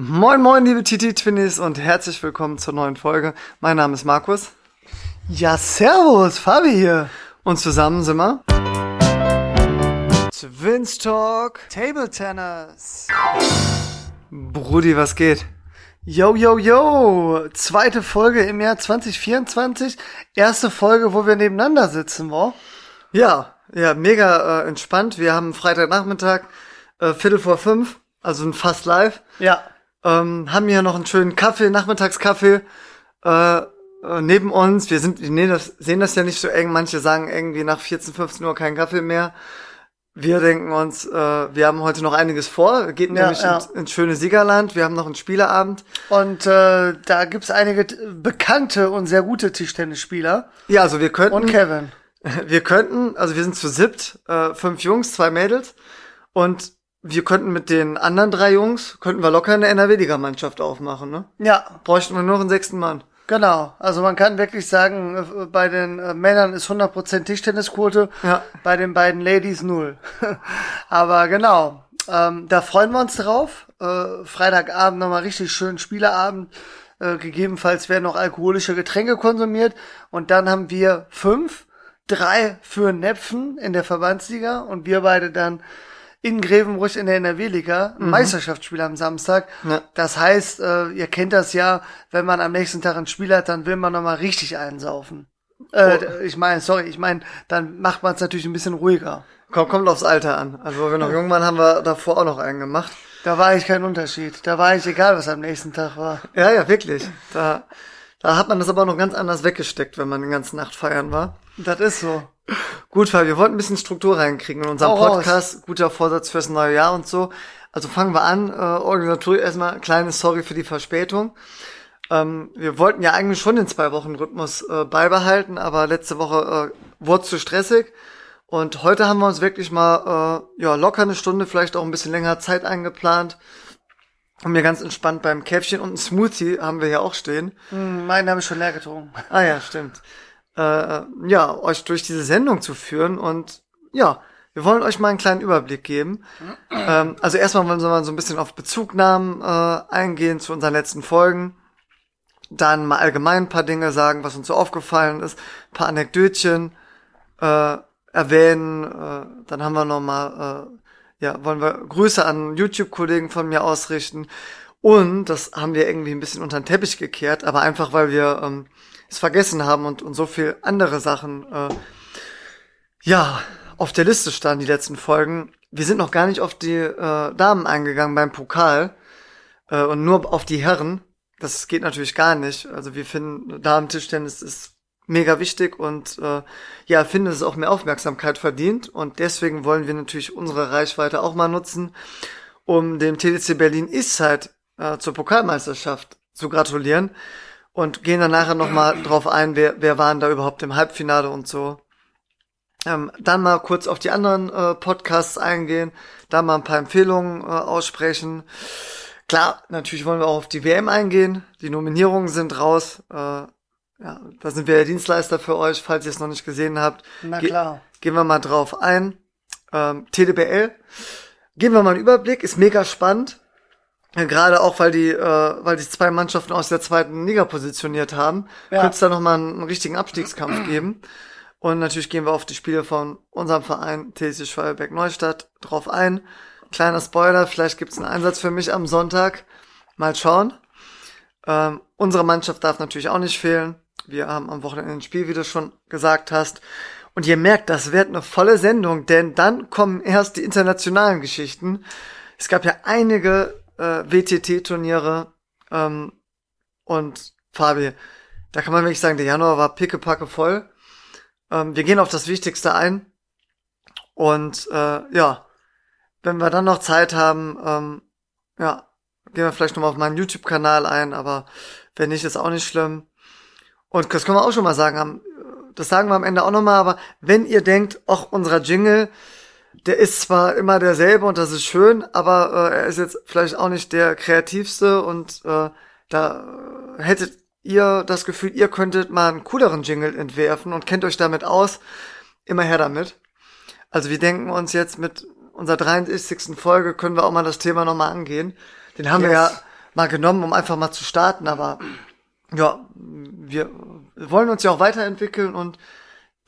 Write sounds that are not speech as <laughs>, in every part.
Moin moin liebe Titi Twinnies und herzlich willkommen zur neuen Folge. Mein Name ist Markus. Ja, servus, Fabi hier. Und zusammen sind wir Twins Talk Table Tennis. Brudi, was geht? Yo, yo, yo. Zweite Folge im Jahr 2024. Erste Folge, wo wir nebeneinander sitzen, wo? Ja, ja, mega äh, entspannt. Wir haben Freitagnachmittag, äh, Viertel vor fünf, also fast live. Ja. Ähm, haben hier noch einen schönen Kaffee, Nachmittagskaffee äh, äh, neben uns. Wir sind, wir sehen das, sehen das ja nicht so eng. Manche sagen irgendwie nach 14, 15 Uhr keinen Kaffee mehr. Wir denken uns, äh, wir haben heute noch einiges vor. Geht Ja, nämlich ja. Ins, ins schöne Siegerland. Wir haben noch einen Spieleabend. Und äh, da gibt's einige bekannte und sehr gute Tischtennisspieler. Ja, also wir könnten, Und Kevin. <laughs> wir könnten, also wir sind zu siebt, äh, fünf Jungs, zwei Mädels und wir könnten mit den anderen drei Jungs, könnten wir locker eine NRW-Liga-Mannschaft aufmachen, ne? Ja, Bräuchten wir nur einen sechsten Mann. genau. Also man kann wirklich sagen, äh, bei den äh, Männern ist 100% Tischtennisquote, Ja. bei den beiden Ladies null. <laughs> Aber genau, ähm, da freuen wir uns drauf. Äh, Freitagabend nochmal richtig schön Spieleabend. Äh, gegebenenfalls werden noch alkoholische Getränke konsumiert. Und dann haben wir fünf, drei für Nepfen in der Verbandsliga und wir beide dann in Grevenbruch in der NRW-Liga, ein Meisterschaftsspiel am Samstag. Ja. Das heißt, äh, ihr kennt das ja, wenn man am nächsten Tag ein Spiel hat, dann will man nochmal richtig einsaufen. Äh, Ich meine, sorry, ich meine, dann macht man es natürlich ein bisschen ruhiger. Kommt, kommt aufs Alter an. Also, wo wir noch jung waren, haben wir davor auch noch einen gemacht. Da war ich kein Unterschied. Da war ich egal, was am nächsten Tag war. Ja, ja, wirklich. Da, da hat man das aber noch ganz anders weggesteckt, wenn man die ganze Nacht feiern war. Das ist so. Gut, Fabi, wir wollten ein bisschen Struktur reinkriegen in unserem Hau raus. Podcast. Guter Vorsatz fürs neue Jahr und so. Also fangen wir an. Äh, Organisatorisch erstmal kleine Sorry für die Verspätung. Ähm, wir wollten ja eigentlich schon den zwei Wochen Rhythmus äh, beibehalten, aber letzte Woche äh, wurde zu stressig. Und heute haben wir uns wirklich mal äh, ja locker eine Stunde, vielleicht auch ein bisschen länger Zeit eingeplant. Haben wir ganz entspannt beim Käffchen und ein Smoothie haben wir hier auch stehen. Hm, meinen habe ich schon leer getrunken. Ah ja, stimmt. Äh, ja, euch durch diese Sendung zu führen und ja, wir wollen euch mal einen kleinen Überblick geben. <clears throat> Ähm, also erstmal wollen wir mal so ein bisschen auf Bezugnahmen äh, eingehen zu unseren letzten Folgen. Dann mal allgemein ein paar Dinge sagen, was uns so aufgefallen ist, ein paar Anekdötchen äh, erwähnen. Äh, dann haben wir noch mal, äh, ja, wollen wir Grüße an YouTube-Kollegen von mir ausrichten. Und das haben wir irgendwie ein bisschen unter den Teppich gekehrt, aber einfach, weil wir ähm, es vergessen haben und, und so viel andere Sachen, äh, ja, auf der Liste standen, die letzten Folgen. Wir sind noch gar nicht auf die äh, Damen eingegangen beim Pokal äh, und nur auf die Herren. Das geht natürlich gar nicht. Also wir finden, Damen-Tischtennis ist mega wichtig und äh, ja, finden, dass es auch mehr Aufmerksamkeit verdient. Und deswegen wollen wir natürlich unsere Reichweite auch mal nutzen, um dem TDC Berlin Eastside äh, zur Pokalmeisterschaft zu gratulieren. Und gehen dann nachher nochmal drauf ein, wer, wer waren da überhaupt im Halbfinale und so. Ähm, dann mal kurz auf die anderen äh, Podcasts eingehen, da mal ein paar Empfehlungen äh, aussprechen. Klar, natürlich wollen wir auch auf die WM eingehen. Die Nominierungen sind raus. Äh, ja, da sind wir der Dienstleister für euch, falls ihr es noch nicht gesehen habt. Na Ge- klar. Gehen wir mal drauf ein. Ähm, TDBL. Geben wir mal einen Überblick. Ist mega spannend. Ja, Gerade auch, weil die, äh, weil die zwei Mannschaften aus der zweiten Liga positioniert haben, Ja. könnte es da nochmal einen, einen richtigen Abstiegskampf geben. Und natürlich gehen wir auf die Spiele von unserem Verein TSC Schwalbeck Neustadt drauf ein. Kleiner Spoiler, vielleicht gibt's einen Einsatz für mich am Sonntag. Mal schauen. Ähm, unsere Mannschaft darf natürlich auch nicht fehlen. Wir haben am Wochenende ein Spiel, wie du schon gesagt hast. Und ihr merkt, das wird eine volle Sendung, denn dann kommen erst die internationalen Geschichten. Es gab ja einige äh, WTT-Turniere ähm, und Fabi, da kann man wirklich sagen, der Januar war pickepacke voll. Ähm, wir gehen auf das Wichtigste ein und äh, ja, wenn wir dann noch Zeit haben, ähm, ja, gehen wir vielleicht nochmal auf meinen YouTube-Kanal ein, aber wenn nicht, ist auch nicht schlimm. Und das können wir auch schon mal sagen, das sagen wir am Ende auch nochmal, aber wenn ihr denkt, ach, unserer Jingle, der ist zwar immer derselbe und das ist schön, aber äh, er ist jetzt vielleicht auch nicht der kreativste und äh, da äh, hättet ihr das Gefühl, ihr könntet mal einen cooleren Jingle entwerfen und kennt euch damit aus, immer her damit. Also wir denken uns jetzt mit unserer 63. Folge können wir auch mal das Thema nochmal angehen. Den haben wir ja Yes. mal genommen, um einfach mal zu starten, aber ja, wir wollen uns ja auch weiterentwickeln und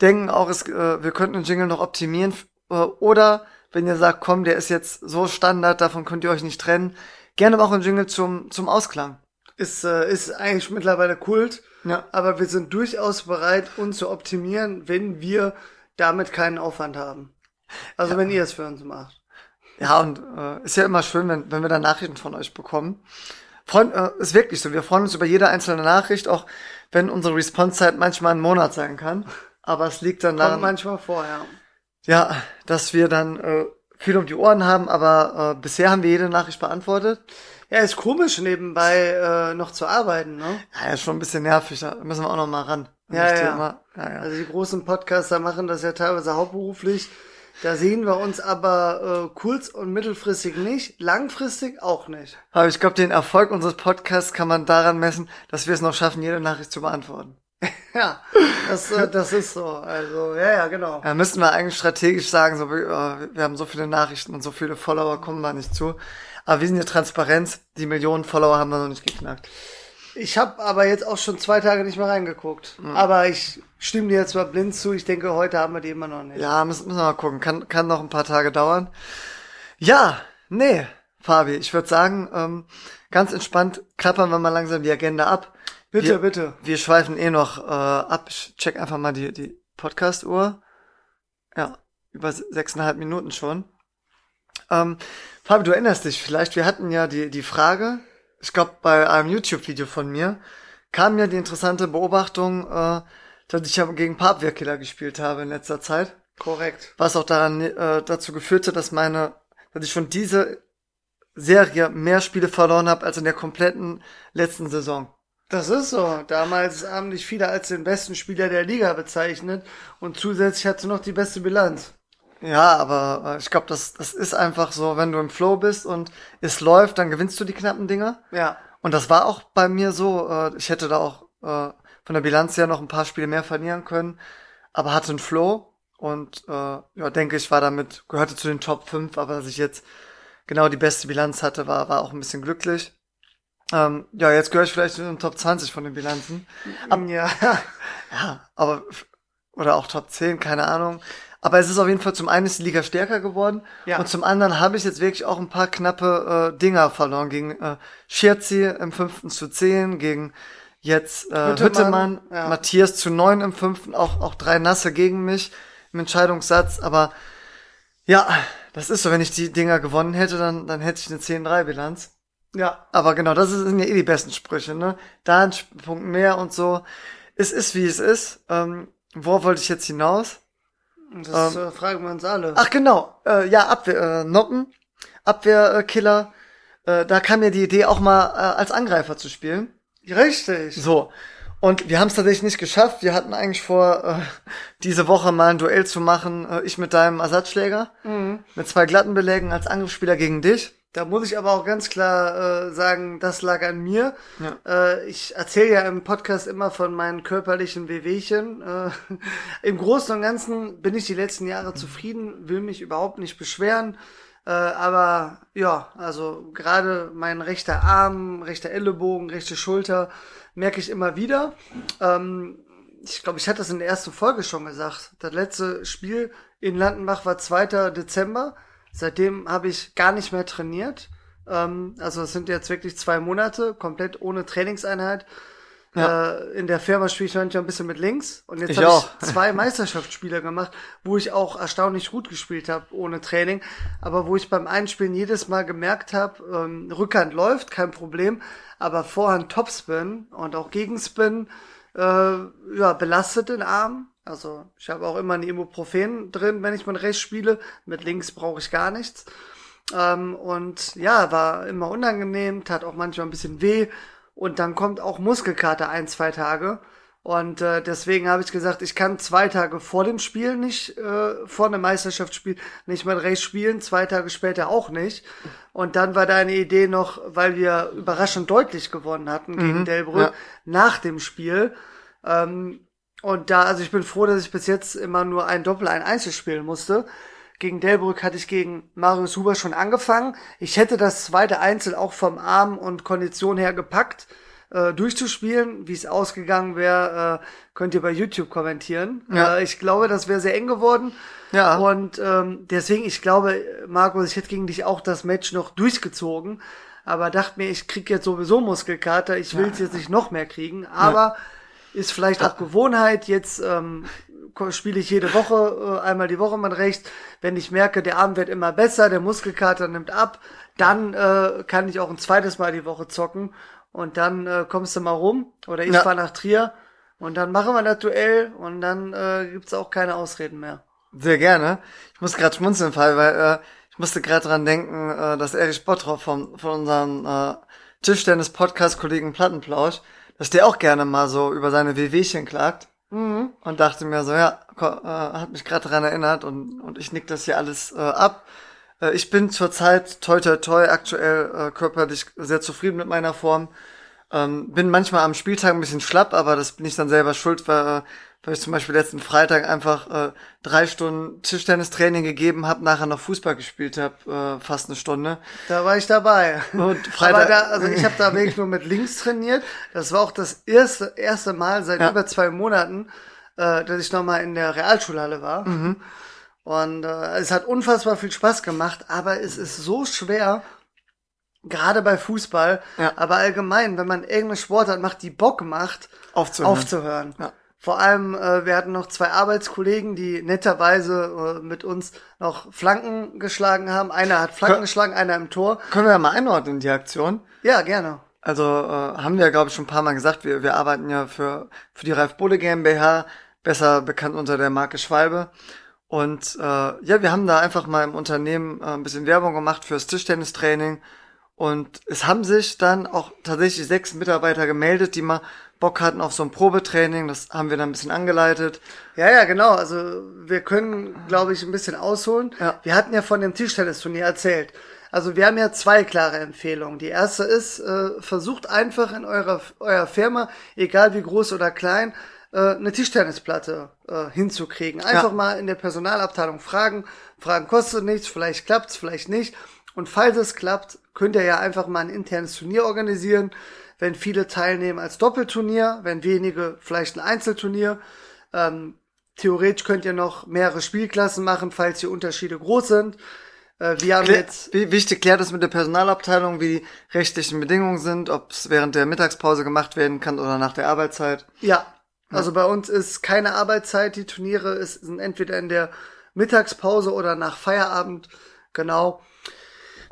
denken auch, es, äh, wir könnten den Jingle noch optimieren oder wenn ihr sagt, komm, der ist jetzt so Standard, davon könnt ihr euch nicht trennen, gerne auch ein Jingle zum, zum Ausklang. Ist, äh, ist eigentlich mittlerweile Kult, ja. aber wir sind durchaus bereit, uns zu optimieren, wenn wir damit keinen Aufwand haben. Also ja. wenn ihr es für uns macht. Ja, und äh, ist ja immer schön, wenn, wenn wir da Nachrichten von euch bekommen. Freund, äh, ist wirklich so. Wir freuen uns über jede einzelne Nachricht, auch wenn unsere Response-Zeit manchmal einen Monat sein kann. Aber es liegt dann daran. Kommt manchmal vor, ja. Ja, dass wir dann äh, viel um die Ohren haben, aber äh, bisher haben wir jede Nachricht beantwortet. Ja, ist komisch nebenbei äh, noch zu arbeiten, ne? Ja, ist schon ein bisschen nervig, da müssen wir auch noch mal ran. Ja, ja. ja, ja. Also die großen Podcaster machen das ja teilweise hauptberuflich. Da sehen wir uns aber äh, kurz- und mittelfristig nicht, langfristig auch nicht. Aber ich glaube, den Erfolg unseres Podcasts kann man daran messen, dass wir es noch schaffen, jede Nachricht zu beantworten. <laughs> ja, das, äh, das ist so. Also, ja, ja, genau. Ja, müssten wir eigentlich strategisch sagen, so, wir, wir haben so viele Nachrichten und so viele Follower, kommen wir nicht zu. Aber wir sind ja Transparenz, die Millionen Follower haben wir noch nicht geknackt. Ich habe aber jetzt auch schon zwei Tage nicht mehr reingeguckt. Mhm. Aber ich stimme dir jetzt mal blind zu. Ich denke, heute haben wir die immer noch nicht. Ja, müssen, müssen wir mal gucken. Kann, kann noch ein paar Tage dauern. Ja, nee, Fabi, ich würde sagen, ähm, ganz entspannt klappern wir mal langsam die Agenda ab. Bitte, wir, bitte. Wir schweifen eh noch äh, ab. Ich check einfach mal die, die Podcast-Uhr. Ja, über sechseinhalb Minuten schon. Ähm, Fabi, du erinnerst dich vielleicht, wir hatten ja die, die Frage, ich glaube, bei einem YouTube-Video von mir kam mir die interessante Beobachtung, äh, dass ich ja gegen Papwirkkiller gespielt habe in letzter Zeit. Korrekt. Was auch daran äh, dazu geführt hat, dass meine, dass ich schon diese Serie mehr Spiele verloren habe als in der kompletten letzten Saison. Das ist so. Damals haben dich viele als den besten Spieler der Liga bezeichnet und zusätzlich hast du noch die beste Bilanz. Ja, aber äh, ich glaube, das, das ist einfach so, wenn du im Flow bist und es läuft, dann gewinnst du die knappen Dinger. Ja. Und das war auch bei mir so. Äh, ich hätte da auch äh, von der Bilanz her noch ein paar Spiele mehr verlieren können, aber hatte einen Flow und ja, denke ich, war damit, gehörte zu den Top 5, aber dass ich jetzt genau die beste Bilanz hatte, war, war auch ein bisschen glücklich. Ähm, ja, jetzt gehöre ich vielleicht zu den Top 20 von den Bilanzen. Ab, ja. <laughs> ja, aber oder auch Top 10, keine Ahnung. Aber es ist auf jeden Fall zum einen ist die Liga stärker geworden ja. und zum anderen habe ich jetzt wirklich auch ein paar knappe äh, Dinger verloren gegen äh, Schirzi im fünften zu zehn, gegen jetzt äh, Hüttemann, Hüttemann ja. Matthias zu neun im fünften, auch, auch drei Nasse gegen mich im Entscheidungssatz. Aber ja, das ist so, wenn ich die Dinger gewonnen hätte, dann, dann hätte ich eine 10-3-Bilanz. Ja. Aber genau, das sind ja eh die besten Sprüche, ne? Da ein Punkt mehr und so. Es ist, wie es ist. Ähm, wo wollte ich jetzt hinaus? Das ähm, äh, fragen wir uns alle. Ach genau, äh, ja, Abwehr, äh, Noppen, Abwehrkiller. Äh, da kam mir die Idee, auch mal äh, als Angreifer zu spielen. Richtig. So. Und wir haben es tatsächlich nicht geschafft. Wir hatten eigentlich vor, äh, diese Woche mal ein Duell zu machen. Äh, ich mit deinem Ersatzschläger. Mhm. Mit zwei glatten Belägen als Angriffsspieler gegen dich. Da muss ich aber auch ganz klar äh, sagen, das lag an mir. Ja. Äh, ich erzähle ja im Podcast immer von meinen körperlichen Wehwehchen. Äh, <laughs> Im Großen und Ganzen bin ich die letzten Jahre zufrieden, will mich überhaupt nicht beschweren. Äh, aber ja, also gerade mein rechter Arm, rechter Ellenbogen, rechte Schulter merke ich immer wieder. Ähm, ich glaube, ich hatte das in der ersten Folge schon gesagt. Das letzte Spiel in Landenbach war 2. Dezember. Seitdem habe ich gar nicht mehr trainiert. Ähm, also es sind jetzt wirklich zwei Monate, komplett ohne Trainingseinheit. Ja. Äh, in der Firma spiele ich manchmal ein bisschen mit links. Und jetzt habe ich <laughs> zwei Meisterschaftsspiele gemacht, wo ich auch erstaunlich gut gespielt habe, ohne Training. Aber wo ich beim Einspielen jedes Mal gemerkt habe, ähm, Rückhand läuft, kein Problem. Aber Vorhand Topspin und auch Gegenspin äh, ja, belastet den Arm. Also ich habe auch immer ein Ibuprofen drin, wenn ich mit rechts spiele. Mit links brauche ich gar nichts. Ähm, und ja, war immer unangenehm, tat auch manchmal ein bisschen weh. Und dann kommt auch Muskelkater ein, zwei Tage. Und äh, deswegen habe ich gesagt, ich kann zwei Tage vor dem Spiel nicht, äh, vor einem Meisterschaftsspiel nicht mit rechts spielen, zwei Tage später auch nicht. Und dann war deine Idee noch, weil wir überraschend deutlich gewonnen hatten gegen mhm, Delbrück ja. nach dem Spiel, ähm, und da, also ich bin froh, dass ich bis jetzt immer nur ein Doppel, ein Einzel spielen musste. gegen Delbrück hatte ich gegen Marius Huber schon angefangen. Ich hätte das zweite Einzel auch vom Arm und Kondition her gepackt, äh, durchzuspielen. Wie es ausgegangen wäre, äh, könnt ihr bei YouTube kommentieren. Ja. Äh, ich glaube, das wäre sehr eng geworden. Ja. Und ähm, deswegen, ich glaube, Markus, ich hätte gegen dich auch das Match noch durchgezogen. Aber dachte mir, ich krieg jetzt sowieso Muskelkater, ich will es jetzt nicht noch mehr kriegen. Aber ist vielleicht auch Gewohnheit. Jetzt ähm, spiele ich jede Woche, äh, einmal die Woche mein Recht. Wenn ich merke, der Arm wird immer besser, der Muskelkater nimmt ab, dann äh, kann ich auch ein zweites Mal die Woche zocken. Und dann äh, kommst du mal rum. Oder ich Ja. fahr nach Trier. Und dann machen wir das Duell und dann äh, gibt's auch keine Ausreden mehr. Sehr gerne. Ich muss gerade schmunzeln, Fall, weil äh, ich musste gerade dran denken, äh, dass Erich Bottroff von, von unserem äh, Tischtennis-Podcast-Kollegen Plattenplausch, dass der auch gerne mal so über seine WWchen klagt. Mhm. Und dachte mir so, ja, äh, hat mich gerade daran erinnert und, und ich nick das hier alles äh, ab. Äh, ich bin zurzeit toi toi toi aktuell äh, körperlich sehr zufrieden mit meiner Form. Ähm, bin manchmal am Spieltag ein bisschen schlapp, aber das bin ich dann selber schuld, weil, weil ich zum Beispiel letzten Freitag einfach äh, drei Stunden Tischtennistraining gegeben habe, nachher noch Fußball gespielt habe, äh, fast eine Stunde. Da war ich dabei. Und Freitag- da, also ich habe da wirklich nur mit links trainiert. Das war auch das erste, erste Mal seit Ja. über zwei Monaten, äh, dass ich nochmal in der Realschulhalle war. Mhm. Und äh, es hat unfassbar viel Spaß gemacht, aber es ist so schwer, gerade bei Fußball, Ja. aber allgemein, wenn man irgendeine Sportart macht, die Bock macht, Aufzuhören. aufzuhören. Ja. Vor allem, äh, wir hatten noch zwei Arbeitskollegen, die netterweise äh, mit uns noch Flanken geschlagen haben. Einer hat Flanken Kö- geschlagen, einer im Tor. Können wir ja mal einordnen, die Aktion. Ja, gerne. Also äh, haben wir, glaube ich, schon ein paar Mal gesagt, wir, wir arbeiten ja für, für die Ralf Bulle GmbH, besser bekannt unter der Marke Schwalbe. Und äh, ja, wir haben da einfach mal im Unternehmen äh, ein bisschen Werbung gemacht fürs Tischtennistraining. Und es haben sich dann auch tatsächlich sechs Mitarbeiter gemeldet, die mal Bock hatten auf so ein Probetraining. Das haben wir dann ein bisschen angeleitet. Ja, ja, genau. Also wir können, glaube ich, ein bisschen ausholen. Ja. Wir hatten ja von dem Tischtennisturnier erzählt. Also wir haben ja zwei klare Empfehlungen. Die erste ist, äh, versucht einfach in eurer, eurer Firma, egal wie groß oder klein, äh, eine Tischtennisplatte äh, hinzukriegen. Einfach Ja. mal in der Personalabteilung fragen. Fragen kostet nichts, vielleicht klappt's, vielleicht nicht. Und falls es klappt, könnt ihr ja einfach mal ein internes Turnier organisieren. Wenn viele teilnehmen als Doppelturnier, wenn wenige vielleicht ein Einzelturnier. Ähm, theoretisch könnt ihr noch mehrere Spielklassen machen, falls die Unterschiede groß sind. Äh, wir haben Klär, jetzt wie- wichtig, klärt es mit der Personalabteilung, wie die rechtlichen Bedingungen sind, ob es während der Mittagspause gemacht werden kann oder nach der Arbeitszeit. Ja, also bei uns ist keine Arbeitszeit. Die Turniere ist, sind entweder in der Mittagspause oder nach Feierabend. Genau.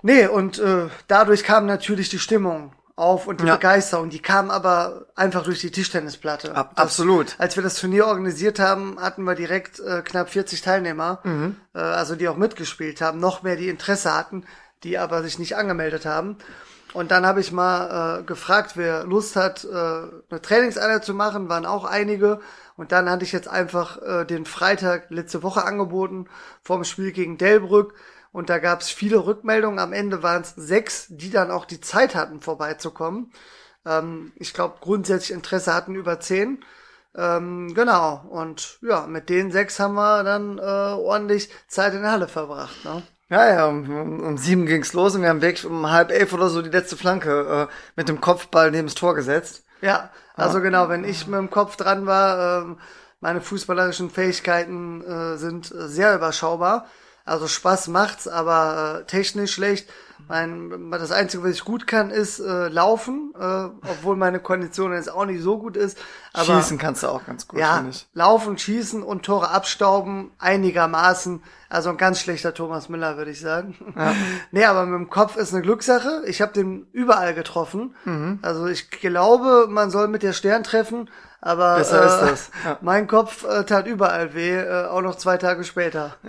Nee, und äh, dadurch kam natürlich die Stimmung auf und die Ja. Begeisterung. Die kam aber einfach durch die Tischtennisplatte. Ab- Das- absolut. Als wir das Turnier organisiert haben, hatten wir direkt äh, knapp 40 Teilnehmer, äh, also die auch mitgespielt haben, noch mehr die Interesse hatten, die aber sich nicht angemeldet haben. Und dann habe ich mal äh, gefragt, wer Lust hat, äh, eine Trainingseinheit zu machen, waren auch einige. Und dann hatte ich jetzt einfach äh, den Freitag letzte Woche angeboten vorm Spiel gegen Delbrück. Und da gab es viele Rückmeldungen. Am Ende waren es sechs, die dann auch die Zeit hatten, vorbeizukommen. Ähm, ich glaube, grundsätzlich Interesse hatten über zehn. Ähm, genau. Und ja, mit den sechs haben wir dann äh, ordentlich Zeit in der Halle verbracht. Ne? Ja, ja, um, um, sieben ging's los und wir haben wirklich um halb elf oder so die letzte Flanke äh, mit dem Kopfball neben das Tor gesetzt. Ja, also genau, wenn ich mit dem Kopf dran war, ähm, meine fußballerischen Fähigkeiten äh, sind äh, sehr überschaubar. Also Spaß macht's, aber äh, technisch schlecht. Mein, das Einzige, was ich gut kann, ist äh, laufen, äh, obwohl meine Kondition jetzt auch nicht so gut ist. Aber Schießen kannst du auch ganz gut, ja, finde ich. laufen, schießen und Tore abstauben einigermaßen. Also ein ganz schlechter Thomas Müller, würde ich sagen. <laughs> nee, aber mit dem Kopf ist eine Glückssache. Ich habe den überall getroffen. Mhm. Also ich glaube, man soll mit der Stern treffen, aber Besser äh, ist das, ja. mein Kopf äh, tat überall weh, äh, auch noch zwei Tage später. <laughs>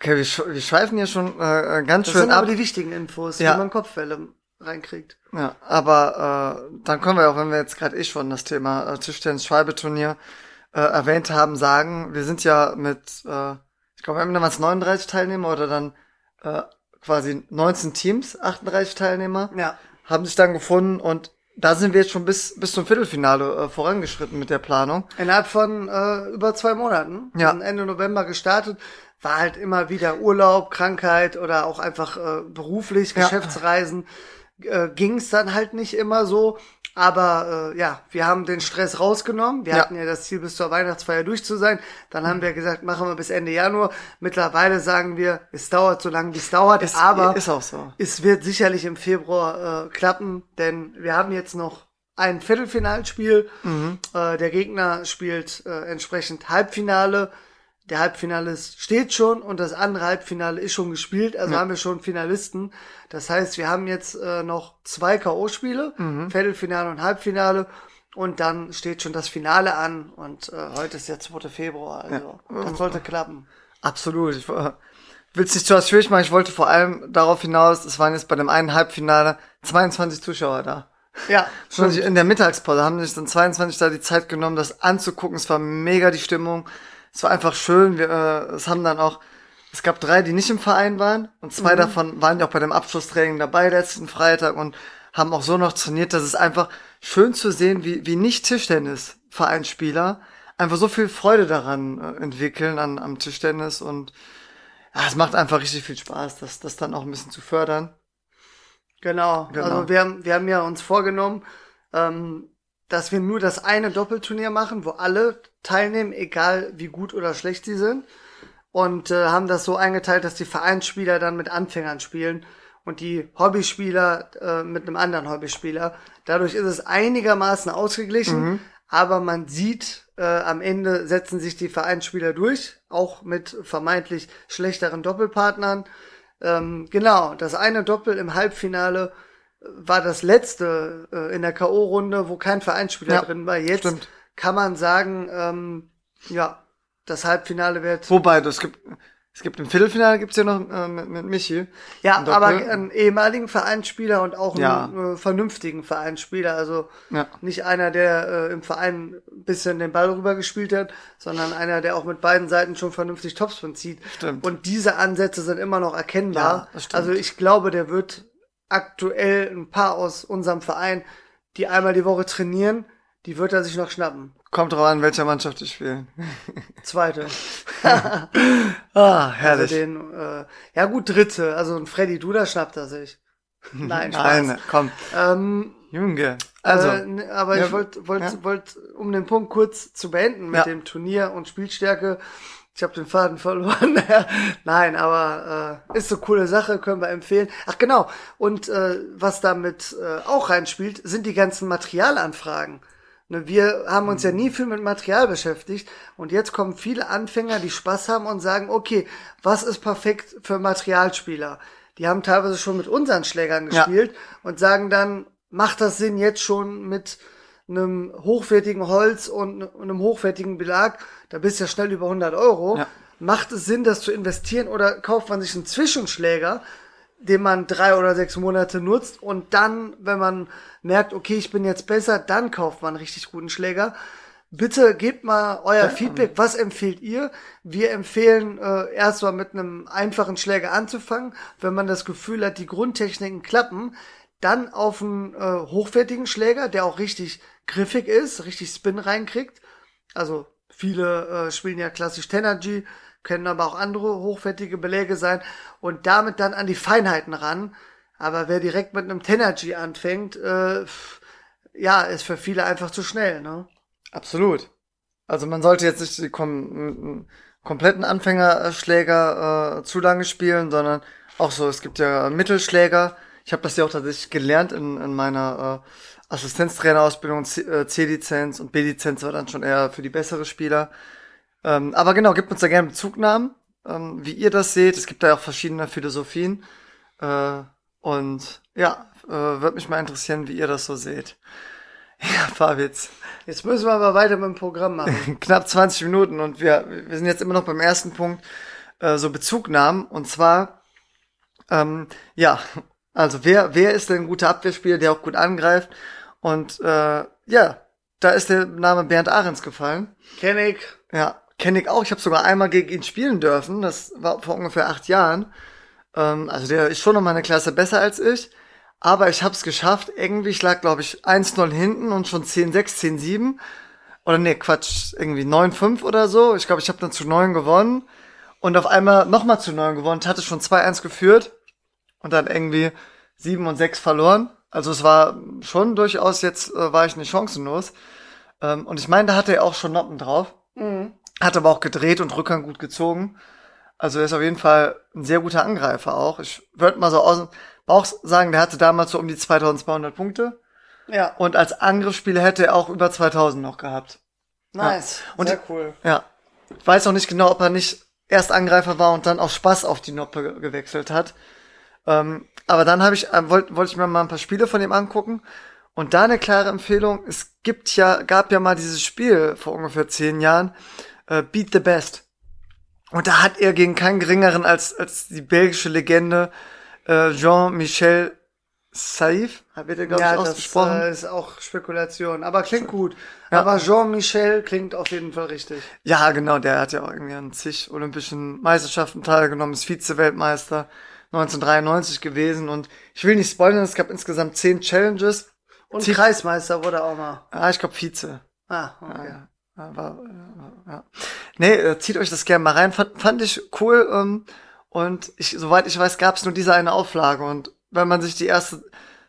Okay, wir, sch wir schweifen hier schon äh, ganz Das schön sind ab. aber die wichtigen Infos, Ja. wie man Kopfwelle reinkriegt. Ja, aber äh, dann können wir auch, wenn wir jetzt gerade eh schon das Thema äh, Tischtennis-Schwalbeturnier äh, erwähnt haben, sagen, wir sind ja mit, äh, ich glaube, am Ende waren es 39 Teilnehmer oder dann äh, quasi 19 Teams, 38 Teilnehmer, Ja. haben sich dann gefunden und da sind wir jetzt schon bis, bis zum Viertelfinale äh, vorangeschritten mit der Planung. Innerhalb von äh, über zwei Monaten. Ja. Ende November gestartet. war halt immer wieder Urlaub, Krankheit oder auch einfach äh, beruflich, Geschäftsreisen. Ja. Äh, Ging es dann halt nicht immer so. Aber äh, ja, wir haben den Stress rausgenommen. Wir ja. hatten ja das Ziel, bis zur Weihnachtsfeier durch zu sein. Dann haben wir gesagt, machen wir bis Ende Januar. Mittlerweile sagen wir, es dauert so lange, wie es dauert. Es, aber ist auch so. es wird sicherlich im Februar äh, klappen, denn wir haben jetzt noch ein Viertelfinalspiel. Mhm. Äh, der Gegner spielt äh, entsprechend Halbfinale der Halbfinalist steht schon und das andere Halbfinale ist schon gespielt, also ja. haben wir schon Finalisten. Das heißt, wir haben jetzt äh, noch zwei K.O.-Spiele, mhm. Viertelfinale und Halbfinale. Und dann steht schon das Finale an und äh, heute ist der 2. Februar, also ja. das sollte klappen. Absolut. Ich will es nicht zu ausführlich machen, ich wollte vor allem darauf hinaus, es waren jetzt bei dem einen Halbfinale 22 Zuschauer da. Ja. <laughs> Schon in der Mittagspause haben sich dann 22 da die Zeit genommen, das anzugucken. Es war mega die Stimmung es war einfach schön. Wir, äh, es haben dann auch, es gab drei, die nicht im Verein waren und zwei mhm. davon waren ja auch bei dem Abschlusstraining dabei letzten Freitag und haben auch so noch trainiert. Das ist einfach schön zu sehen, wie, wie nicht Tischtennis-Vereinsspieler einfach so viel Freude daran äh, entwickeln an, am Tischtennis und ja, es macht einfach richtig viel Spaß, das, das dann auch ein bisschen zu fördern. Genau. genau. Also wir haben, wir haben ja uns vorgenommen, ähm, dass wir nur das eine Doppelturnier machen, wo alle teilnehmen, egal wie gut oder schlecht sie sind. Und äh, haben das so eingeteilt, dass die Vereinsspieler dann mit Anfängern spielen und die Hobbyspieler äh, mit einem anderen Hobbyspieler. Dadurch ist es einigermaßen ausgeglichen, mhm. aber man sieht, äh, am Ende setzen sich die Vereinsspieler durch, auch mit vermeintlich schlechteren Doppelpartnern. Ähm, genau, das eine Doppel im Halbfinale war das letzte äh, in der K.O.-Runde, wo kein Vereinsspieler ja, drin war. Jetzt stimmt. kann man sagen, ähm, ja, das Halbfinale wird. Wobei, es gibt, es gibt im Viertelfinale gibt's ja noch äh, mit, mit Michi. Ja, aber einen ehemaligen Vereinsspieler und auch ja. einen äh, vernünftigen Vereinsspieler. Also ja. nicht einer, der äh, im Verein ein bisschen den Ball rüber gespielt hat, sondern einer, der auch mit beiden Seiten schon vernünftig Topspin zieht. Stimmt. Und diese Ansätze sind immer noch erkennbar. Ja, also ich glaube, der wird aktuell ein paar aus unserem Verein, die einmal die Woche trainieren, die wird er sich noch schnappen. Kommt drauf an, welcher Mannschaft ich spiele. <laughs> Zweite. ah, herrlich. Also den, äh, ja gut, dritte. Also ein Freddy Duda schnappt er sich. Nein, <laughs> Spaß. Nein, komm. Ähm, Junge. Also, äh, aber ja, ich wollte, wollt, ja. wollt, um den Punkt kurz zu beenden mit ja. dem Turnier und Spielstärke, ich habe den Faden verloren. <laughs> Nein, aber äh, ist so coole Sache, können wir empfehlen. Ach genau. Und äh, was damit äh, auch reinspielt, sind die ganzen Materialanfragen. Ne, wir haben uns ja nie viel mit Material beschäftigt und jetzt kommen viele Anfänger, die Spaß haben und sagen, okay, was ist perfekt für Materialspieler? Die haben teilweise schon mit unseren Schlägern gespielt ja. und sagen dann, macht das Sinn jetzt schon mit einem hochwertigen Holz und einem hochwertigen Belag, da bist du ja schnell über 100 Euro. Ja. Macht es Sinn, das zu investieren oder kauft man sich einen Zwischenschläger, den man drei oder sechs Monate nutzt und dann, wenn man merkt, okay, ich bin jetzt besser, dann kauft man einen richtig guten Schläger. Bitte gebt mal euer ja. Feedback. Was empfehlt ihr? Wir empfehlen äh, erstmal mit einem einfachen Schläger anzufangen. Wenn man das Gefühl hat, die Grundtechniken klappen, dann auf einen äh, hochwertigen Schläger, der auch richtig griffig ist, richtig Spin reinkriegt. Also viele äh, spielen ja klassisch Tenergy, können aber auch andere hochwertige Beläge sein und damit dann an die Feinheiten ran. Aber wer direkt mit einem Tenergy anfängt, äh, ja, ist für viele einfach zu schnell, ne? Absolut. Also man sollte jetzt nicht die kom kompletten Anfängerschläger äh, zu lange spielen, sondern auch so, es gibt ja Mittelschläger, ich habe das ja auch tatsächlich gelernt in, in meiner äh, Assistenztrainerausbildung, C-Lizenz und B-Lizenz war dann schon eher für die bessere Spieler. Ähm, aber genau, gebt uns da gerne Bezugnahmen, ähm, wie ihr das seht. Es gibt da ja auch verschiedene Philosophien. Äh, und ja, äh, würde mich mal interessieren, wie ihr das so seht. <laughs> Ja, Fabitz. Jetzt müssen wir aber weiter mit dem Programm machen. <laughs> Knapp 20 Minuten und wir, wir sind jetzt immer noch beim ersten Punkt, äh, so Bezugnahmen. Und zwar, ähm, ja, also wer, wer ist denn ein guter Abwehrspieler, der auch gut angreift? Und äh, ja, da ist der Name Bernd Ahrens gefallen. Kenn ich. Ja, kenn ich auch. Ich habe sogar einmal gegen ihn spielen dürfen. Das war vor ungefähr acht Jahren. Ähm, also der ist schon noch mal eine Klasse besser als ich. Aber ich habe es geschafft. Irgendwie, ich lag, glaube ich, 1-0 hinten und schon 10-6, 10-7. Oder nee, Quatsch, irgendwie 9-5 oder so. Ich glaube, ich habe dann zu 9 gewonnen. und auf einmal nochmal zu neun gewonnen, hatte schon 2-1 geführt und dann irgendwie 7 und 6 verloren. Also es war schon durchaus, jetzt äh, war ich nicht chancenlos. Ähm, und ich meine, da hatte er auch schon Noppen drauf. Mhm. Hat aber auch gedreht und Rückhand gut gezogen. Also er ist auf jeden Fall ein sehr guter Angreifer auch. Ich würde mal so aus dem Bauch sagen, der hatte damals so um die 2200 Punkte. Ja, Und als Angriffsspieler hätte er auch über 2000 noch gehabt. nice. Und- Sehr cool. Ja. Ich weiß auch nicht genau, ob er nicht erst Angreifer war und dann auf Spaß auf die Noppe ge- gewechselt hat. Ähm, aber dann habe ich, äh, wollte wollte ich mir mal ein paar Spiele von ihm angucken. Und da eine klare Empfehlung, es gibt ja, gab ja mal dieses Spiel vor ungefähr zehn Jahren, äh, Beat the Best. Und da hat er gegen keinen geringeren als, als die belgische Legende äh, Jean-Michel Saif, wird er, glaube ich, Ja, das ausgesprochen. äh, ist auch Spekulation, aber klingt gut. Ja. Aber Jean-Michel klingt auf jeden Fall richtig. Ja, genau, der hat ja auch irgendwie an zig olympischen Meisterschaften teilgenommen, ist Vize-Weltmeister 1993 gewesen und ich will nicht spoilern, es gab insgesamt zehn Challenges. Und Zieht- Kreismeister wurde auch mal. Ah, ich glaube Vize. Ah, okay. Ja, ja, war, ja. Nee, äh, zieht euch das gerne mal rein. Fand, fand ich cool. Ähm, und ich, soweit ich weiß, gab es nur diese eine Auflage. Und wenn man sich die erste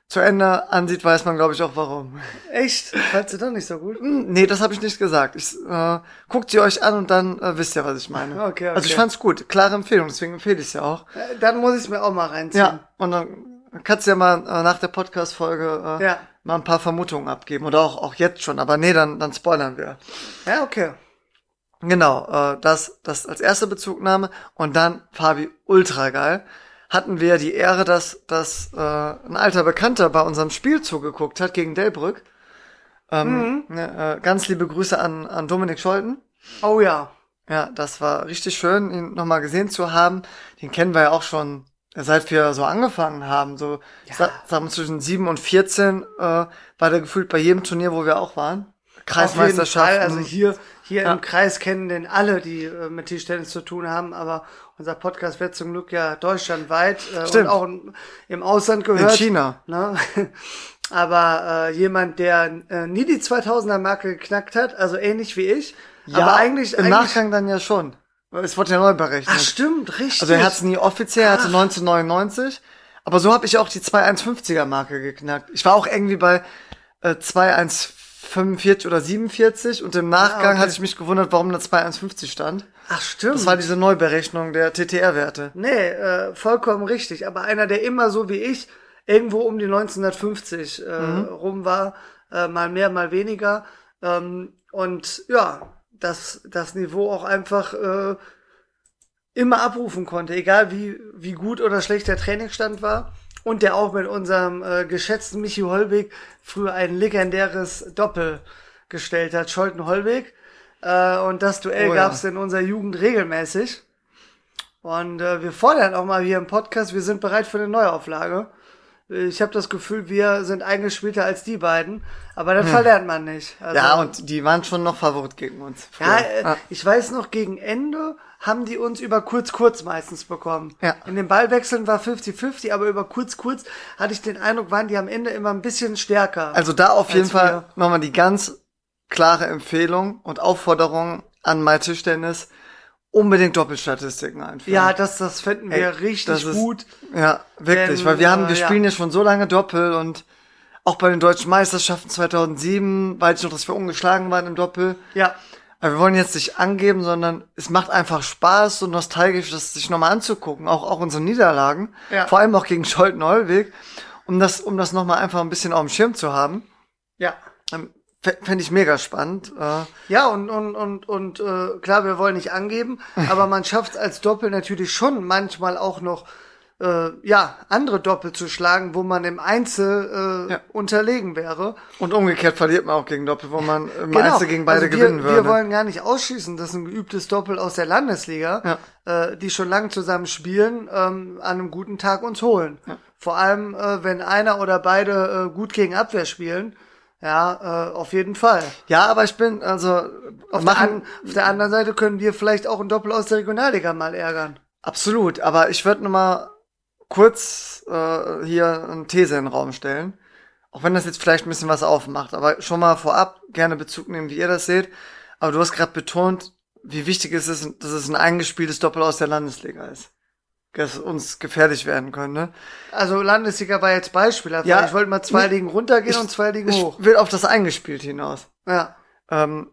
zu Ende ansieht, weiß man, glaube ich, auch warum. Echt? Fandst du doch nicht so gut? Hm, Nee, das habe ich nicht gesagt. Ich, äh, guckt sie euch an und dann äh, wisst ihr, was ich meine. Okay, okay. Also ich fand's gut. Klare Empfehlung, deswegen empfehle ich es ja auch. Äh, Dann muss ich es mir auch mal reinziehen. Ja, und dann kannst du ja mal äh, nach der Podcast-Folge äh, Ja. mal ein paar Vermutungen abgeben. Oder auch, auch jetzt schon. Aber nee, dann, dann spoilern wir. Ja, okay. Genau, äh, das, das als erste Bezugnahme. Und dann, Fabi, ultra geil. Hatten wir die Ehre, dass, dass äh, ein alter Bekannter bei unserem Spiel zugeguckt hat gegen Delbrück. Ähm, ne, äh, ganz liebe Grüße an, an Dominik Scholten. Oh ja. Ja, das war richtig schön, ihn nochmal gesehen zu haben. Den kennen wir ja auch schon, seit wir so angefangen haben. So, Ja. sa- sagen wir zwischen 7 und 14 äh, war der gefühlt bei jedem Turnier, wo wir auch waren. Kreismeisterschaften. Fall. Also hier, hier Ja. im Kreis kennen den alle, die äh, mit Tischtennis zu tun haben, aber unser Podcast wird zum Glück ja deutschlandweit äh, und auch in, im Ausland in gehört. China. Ne? <laughs> Aber äh, jemand, der äh, nie die 2000er Marke geknackt hat, also ähnlich wie ich, aber eigentlich, im eigentlich Nachgang dann ja schon. Es wurde ja neu berechnet. Ach stimmt, richtig. also er hat es nie offiziell, er hatte Ach. 1999. Aber so habe ich auch die 2150er Marke geknackt. Ich war auch irgendwie bei äh, 2145 oder 47 und im Nachgang Ah, okay. hatte ich mich gewundert, warum da 2150 stand. Ach stimmt. Das war diese Neuberechnung der TTR-Werte. Nee, äh, vollkommen richtig. Aber einer, der immer so wie ich irgendwo um die 1950 äh, Mhm. rum war, äh, mal mehr, mal weniger. Ähm, und ja, das, das Niveau auch einfach äh, immer abrufen konnte, egal wie, wie gut oder schlecht der Trainingsstand war. Und der auch mit unserem äh, geschätzten Michi Holweg früher ein legendäres Doppel gestellt hat, Scholten-Holweg. Äh, und das Duell Oh ja. gab's in unserer Jugend regelmäßig. Und äh, wir fordern auch mal hier im Podcast, wir sind bereit für eine Neuauflage. Ich habe das Gefühl, wir sind eingespielter als die beiden, aber das verlernt man nicht. Also, Ja, und die waren schon noch Favorit gegen uns. früher. ja, äh, Ah. ich weiß noch, gegen Ende haben die uns über kurz-kurz meistens bekommen. Ja. In den Ballwechseln war 50-50, aber über kurz-kurz hatte ich den Eindruck, waren die am Ende immer ein bisschen stärker. Also da auf jeden Fall wir. nochmal die ganz klare Empfehlung und Aufforderung an My Tischtennis, unbedingt Doppelstatistiken einführen. ja, das, das finden wir Ey, richtig ist- gut. Ja, wirklich, Denn, weil wir haben, wir äh, spielen ja schon so lange Doppel und auch bei den deutschen Meisterschaften 2007, weiß ich noch, dass wir ungeschlagen waren im Doppel. Ja, Aber wir wollen jetzt nicht angeben, sondern es macht einfach Spaß, so nostalgisch, das sich nochmal anzugucken, auch, auch unsere Niederlagen. Ja. Vor allem auch gegen Scholten-Holweg, um das, um das nochmal einfach ein bisschen auf dem Schirm zu haben. ja. Fände ich mega spannend. Äh, Ja, und, und, und, und äh, klar, wir wollen nicht angeben, <laughs> aber man schafft es als Doppel natürlich schon manchmal auch noch, äh, ja, andere Doppel zu schlagen, wo man im Einzel äh, Ja. unterlegen wäre. und umgekehrt verliert man auch gegen Doppel, wo man im Genau. Einzel gegen beide also wir, gewinnen würde. Wir wollen gar nicht ausschließen, dass ein geübtes Doppel aus der Landesliga, äh, die schon lange zusammen spielen, ähm, an einem guten Tag uns holen. Vor allem, äh, wenn einer oder beide äh, gut gegen Abwehr spielen. Ja, äh, auf jeden Fall. ja, aber ich bin, also, Auf, der an, auf der anderen Seite können wir vielleicht auch ein Doppel aus der Regionalliga mal ärgern. Absolut, aber ich würde mal kurz äh, hier eine These in den Raum stellen. Auch wenn das jetzt vielleicht ein bisschen was aufmacht, aber schon mal vorab gerne Bezug nehmen, wie ihr das seht. Aber du hast gerade betont, wie wichtig ist es, dass es ein eingespieltes Doppel aus der Landesliga ist. Das uns gefährlich werden könnte. Also Landesliga war jetzt beispielhaft. Ja. ich wollte mal zwei Ich- Ligen runtergehen ich- und zwei Ligen Ich hoch. will auf das eingespielt hinaus. Ja. Ähm,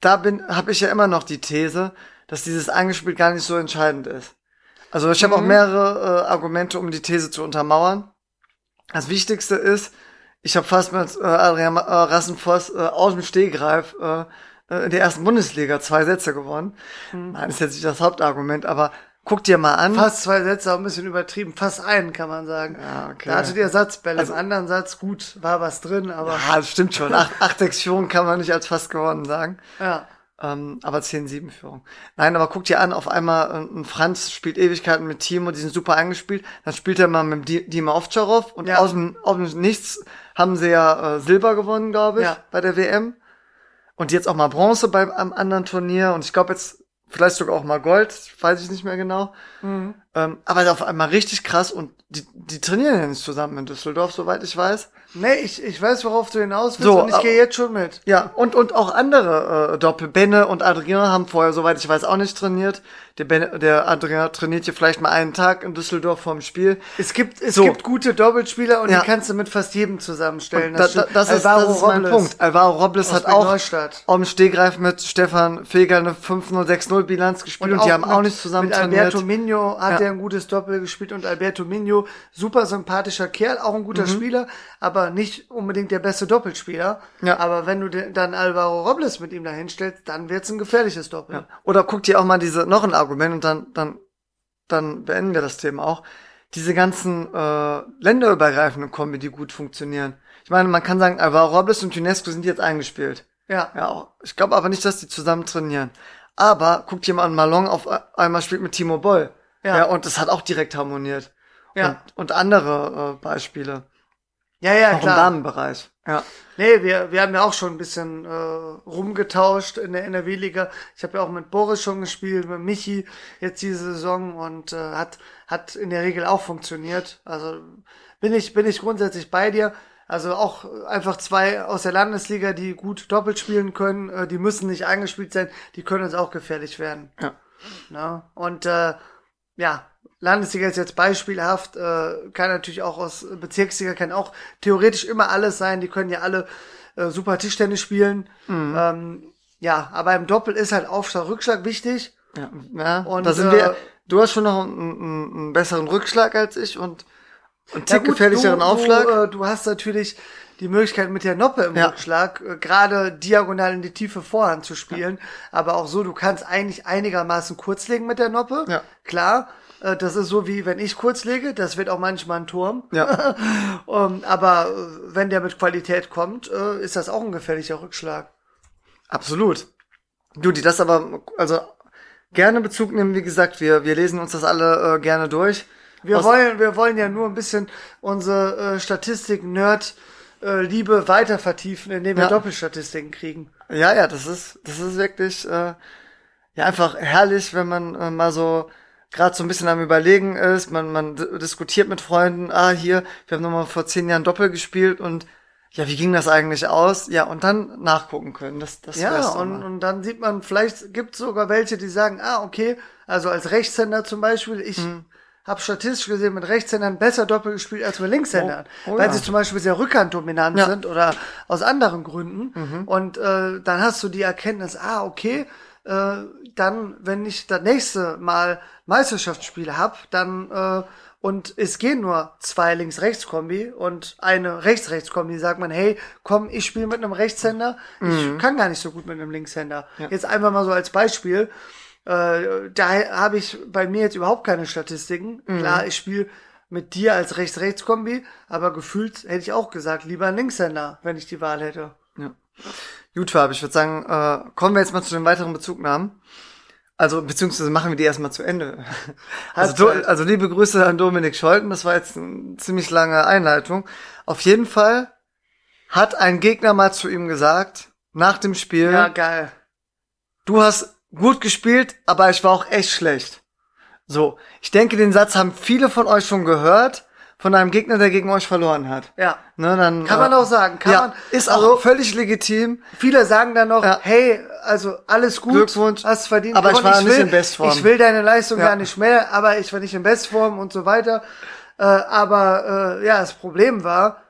da bin, habe ich ja immer noch die These, dass dieses eingespielt gar nicht so entscheidend ist. Also ich habe auch Mhm. mehrere äh, Argumente, um die These zu untermauern. Das Wichtigste ist, ich habe fast mit äh, Adrian äh, Rassenvoss äh, aus dem Stehgreif äh, äh, in der ersten Bundesliga zwei Sätze gewonnen. Nein, ist jetzt nicht das Hauptargument, aber guck dir mal an. Fast zwei Sätze, auch ein bisschen übertrieben. Fast einen, kann man sagen. Ja, okay. Da hattet ihr Satzbälle. Also- Im anderen Satz, gut, war was drin, aber Ja, das stimmt schon. Acht, acht Sektionen kann man nicht als fast gewonnen sagen. ja. Ähm, aber 10-7 Führung. Nein, aber guck dir an, auf einmal äh, ein Franz spielt Ewigkeiten mit Timo, die sind super eingespielt. Dann spielt er mal mit Di- Dima Ovtcharov und Ja. aus, dem, aus dem Nichts haben sie ja äh, Silber gewonnen, glaube ich, Ja. bei der WM. Und jetzt auch mal Bronze beim am anderen Turnier und ich glaube jetzt vielleicht sogar auch mal Gold, weiß ich nicht mehr genau. Mhm. Ähm, aber auf einmal richtig krass und die, die trainieren ja nicht zusammen in Düsseldorf, soweit ich weiß. Nee, ich, ich weiß, worauf du hinaus willst So, und ich gehe jetzt schon mit. Ja, und, und auch andere äh, Doppel. Benne und Adrien haben vorher, soweit ich weiß, auch nicht trainiert. Der, Benne, der Adrien trainiert hier vielleicht mal einen Tag in Düsseldorf vorm Spiel. Es gibt, es So. gibt gute Doppelspieler und Ja. die kannst du mit fast jedem zusammenstellen. Da, da, das, ist, Alvaro das ist mein Robles Punkt. Alvaro Robles hat auch dem Stehgreif mit Stefan Feger eine 5-0, 6-0 Bilanz gespielt und, die haben auch mit- nicht zusammen Mit trainiert. Alberto Migno hat Ja. er ein gutes Doppel gespielt und Alberto Migno, super sympathischer Kerl, auch ein guter Mhm. Spieler, aber nicht unbedingt der beste Doppelspieler. Ja. Aber wenn du den- dann Alvaro Robles mit ihm dahin stellst, dann wird's ein gefährliches Doppel. Ja. Oder guck dir auch mal diese, noch ein Argument und dann, dann, dann beenden wir das Thema auch. Diese ganzen äh, länderübergreifenden Kombi, die gut funktionieren. Ich meine, man kann sagen, Alvaro Robles und UNESCO sind jetzt eingespielt. Ja. Ja, auch. ich glaube aber nicht, dass die zusammen trainieren. Aber guck dir mal an, Malong auf einmal spielt mit Timo Boll. Ja. Ja. und das hat auch direkt harmoniert. Ja. Und, und andere äh, Beispiele. Ja, ja, auch im klar. Damenbereich. Ja. Nee, wir, wir haben ja auch schon ein bisschen äh, rumgetauscht in der NRW-Liga. Ich habe ja auch mit Boris schon gespielt, mit Michi jetzt diese Saison und äh, hat, hat in der Regel auch funktioniert. Also bin ich, bin ich grundsätzlich bei dir. Also auch einfach zwei aus der Landesliga, die gut doppelt spielen können, äh, die müssen nicht eingespielt sein, die können uns auch gefährlich werden. Ja. Ne? Und äh, ja, Landesliga ist jetzt beispielhaft, äh, kann natürlich auch aus Bezirksliga, kann auch theoretisch immer alles sein, die können ja alle äh, super Tischtennis spielen. Ähm, ja, aber im Doppel ist halt Aufschlag, Rückschlag wichtig. Ja, ja Und, da sind äh, wir. Du hast schon noch einen, einen, einen besseren Rückschlag als ich und einen Ja, Tick gut, gefährlicheren du, Aufschlag. Du, äh, du hast natürlich die Möglichkeit mit der Noppe im Ja. Rückschlag äh, gerade diagonal in die tiefe Vorhand zu spielen, aber auch so, du kannst eigentlich einigermaßen kurz legen mit der Noppe. Ja. Klar, das ist so wie wenn ich kurz lege, das wird auch manchmal ein Turm. ja, <laughs> Ähm, aber äh, wenn der mit Qualität kommt, äh, ist das auch ein gefährlicher Rückschlag. absolut. Du, die das aber, also gerne Bezug nehmen, wie gesagt, wir, wir lesen uns das alle äh, gerne durch. Wir Aus- wollen, wir wollen ja nur ein bisschen unsere äh, Statistik Nerd äh, weiter vertiefen, indem wir Ja. Doppelstatistiken kriegen. Ja, ja, das ist, das ist wirklich äh, ja einfach herrlich, wenn man äh, mal so gerade so ein bisschen am Überlegen ist. Man, man diskutiert mit Freunden, ah, hier, wir haben nochmal vor zehn Jahren Doppel gespielt und ja, wie ging das eigentlich aus? Ja, und dann nachgucken können. Das, das Ja, und, und dann sieht man, vielleicht gibt es sogar welche, die sagen, ah, okay, also als Rechtshänder zum Beispiel, ich Mhm. habe statistisch gesehen mit Rechtshändern besser Doppel gespielt als mit Linkshändern, Oh, oh weil ja. sie zum Beispiel sehr rückhanddominant Ja. Mhm. sind oder aus anderen Gründen. Und äh, dann hast du die Erkenntnis, ah, okay, äh, dann, wenn ich das nächste Mal Meisterschaftsspiele hab, dann äh, und es gehen nur zwei Links-Rechts-Kombi und eine Rechts-Rechts-Kombi, sagt man, hey, komm, ich spiele mit einem Rechtshänder, ich kann gar nicht so gut mit einem Linkshänder. Jetzt einfach mal so als Beispiel. Äh, da habe ich bei mir jetzt überhaupt keine Statistiken. Klar, ich spiele mit dir als Rechts-Rechts-Kombi, aber gefühlt hätte ich auch gesagt, lieber ein Linkshänder, wenn ich die Wahl hätte. Ja. Gut, Fab, ich würde sagen, äh, kommen wir jetzt mal zu den weiteren Bezugnahmen. Also, beziehungsweise machen wir die erstmal zu Ende. <laughs> Also, Halbzeit. also liebe Grüße an Dominik Scholten, das war jetzt eine ziemlich lange Einleitung. Auf jeden Fall hat ein Gegner mal zu ihm gesagt, nach dem Spiel, Ja, geil. du hast gut gespielt, aber ich war auch echt schlecht. So, ich denke, den Satz haben viele von euch schon gehört, von einem Gegner, der gegen euch verloren hat. Ja. Ne, dann, Kann man auch sagen. Kann ja, man, ist also- auch völlig legitim. Viele sagen dann noch, Ja. hey, also alles gut. Glückwunsch. Hast verdient. Aber ich war nicht will, in Bestform. Ich will deine Leistung Ja. gar nicht mehr, aber ich war nicht in Bestform und so weiter. Äh, aber äh, ja, das Problem war,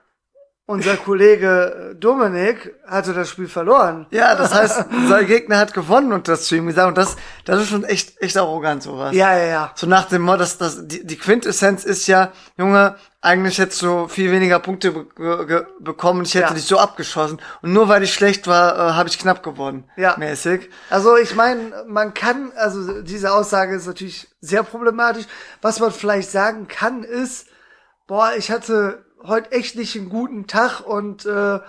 unser Kollege Dominik hatte das Spiel verloren. Ja, das heißt, sein Gegner hat gewonnen und das zu ihm gesagt. Und das, das ist schon echt, echt arrogant, sowas. Ja, ja, ja. So nach dem Motto, dass das, die, die Quintessenz ist ja, Junge, eigentlich hättest du viel weniger Punkte be bekommen und ich hätte Ja. dich so abgeschossen. Und nur weil ich schlecht war, äh, habe ich knapp gewonnen. Ja. Mäßig. Also ich meine, man kann, also diese Aussage ist natürlich sehr problematisch. Was man vielleicht sagen kann, ist, boah, ich hatte heute echt nicht einen guten Tag und äh,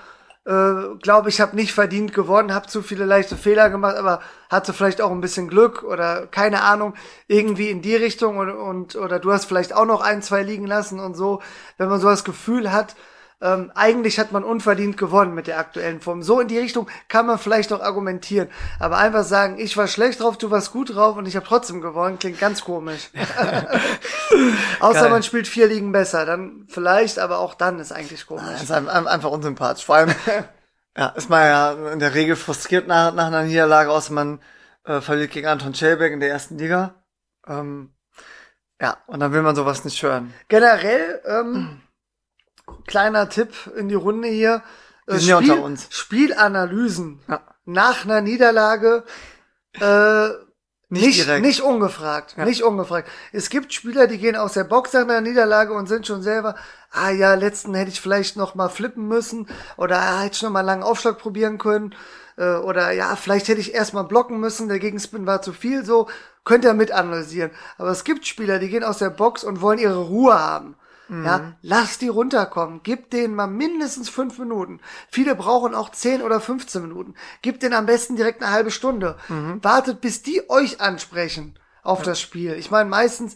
äh, glaube, ich habe nicht verdient gewonnen, habe zu viele leichte Fehler gemacht, aber hatte vielleicht auch ein bisschen Glück oder keine Ahnung, irgendwie in die Richtung und, und oder du hast vielleicht auch noch ein, zwei liegen lassen und so. Wenn man so das Gefühl hat, ähm, eigentlich hat man unverdient gewonnen mit der aktuellen Form. So in die Richtung kann man vielleicht auch argumentieren. Aber einfach sagen, ich war schlecht drauf, du warst gut drauf und ich habe trotzdem gewonnen, klingt ganz komisch. <laughs> Außer Geil. man spielt vier Ligen besser, dann vielleicht, aber auch dann ist eigentlich Das komisch. ist ein- ein- einfach unsympathisch. Vor allem, <laughs> ja, ist man ja in der Regel frustriert nach, nach einer Niederlage, außer man äh, verliert gegen Anton Schelberg in der ersten Liga. Ähm, ja, und dann will man sowas nicht hören. Generell, ähm, <clears throat> kleiner Tipp in die Runde hier. Äh, Wir sind ja unter uns. Spielanalysen Ja. nach einer Niederlage äh, Nicht nicht, direkt. nicht ungefragt, nicht ungefragt. Es gibt Spieler, die gehen aus der Box nach einer Niederlage und sind schon selber, ah ja, letzten hätte ich vielleicht noch mal flippen müssen oder ah, hätte ich noch mal einen langen Aufschlag probieren können äh, oder ja, vielleicht hätte ich erstmal blocken müssen, der Gegenspin war zu viel, so könnt ihr mit analysieren. Aber es gibt Spieler, die gehen aus der Box und wollen ihre Ruhe haben. Ja, lass die runterkommen. Gib denen mal mindestens fünf Minuten. Viele brauchen auch zehn oder 15 Minuten. Gib denen am besten direkt eine halbe Stunde. Wartet, bis die euch ansprechen auf das Spiel. Ich meine, meistens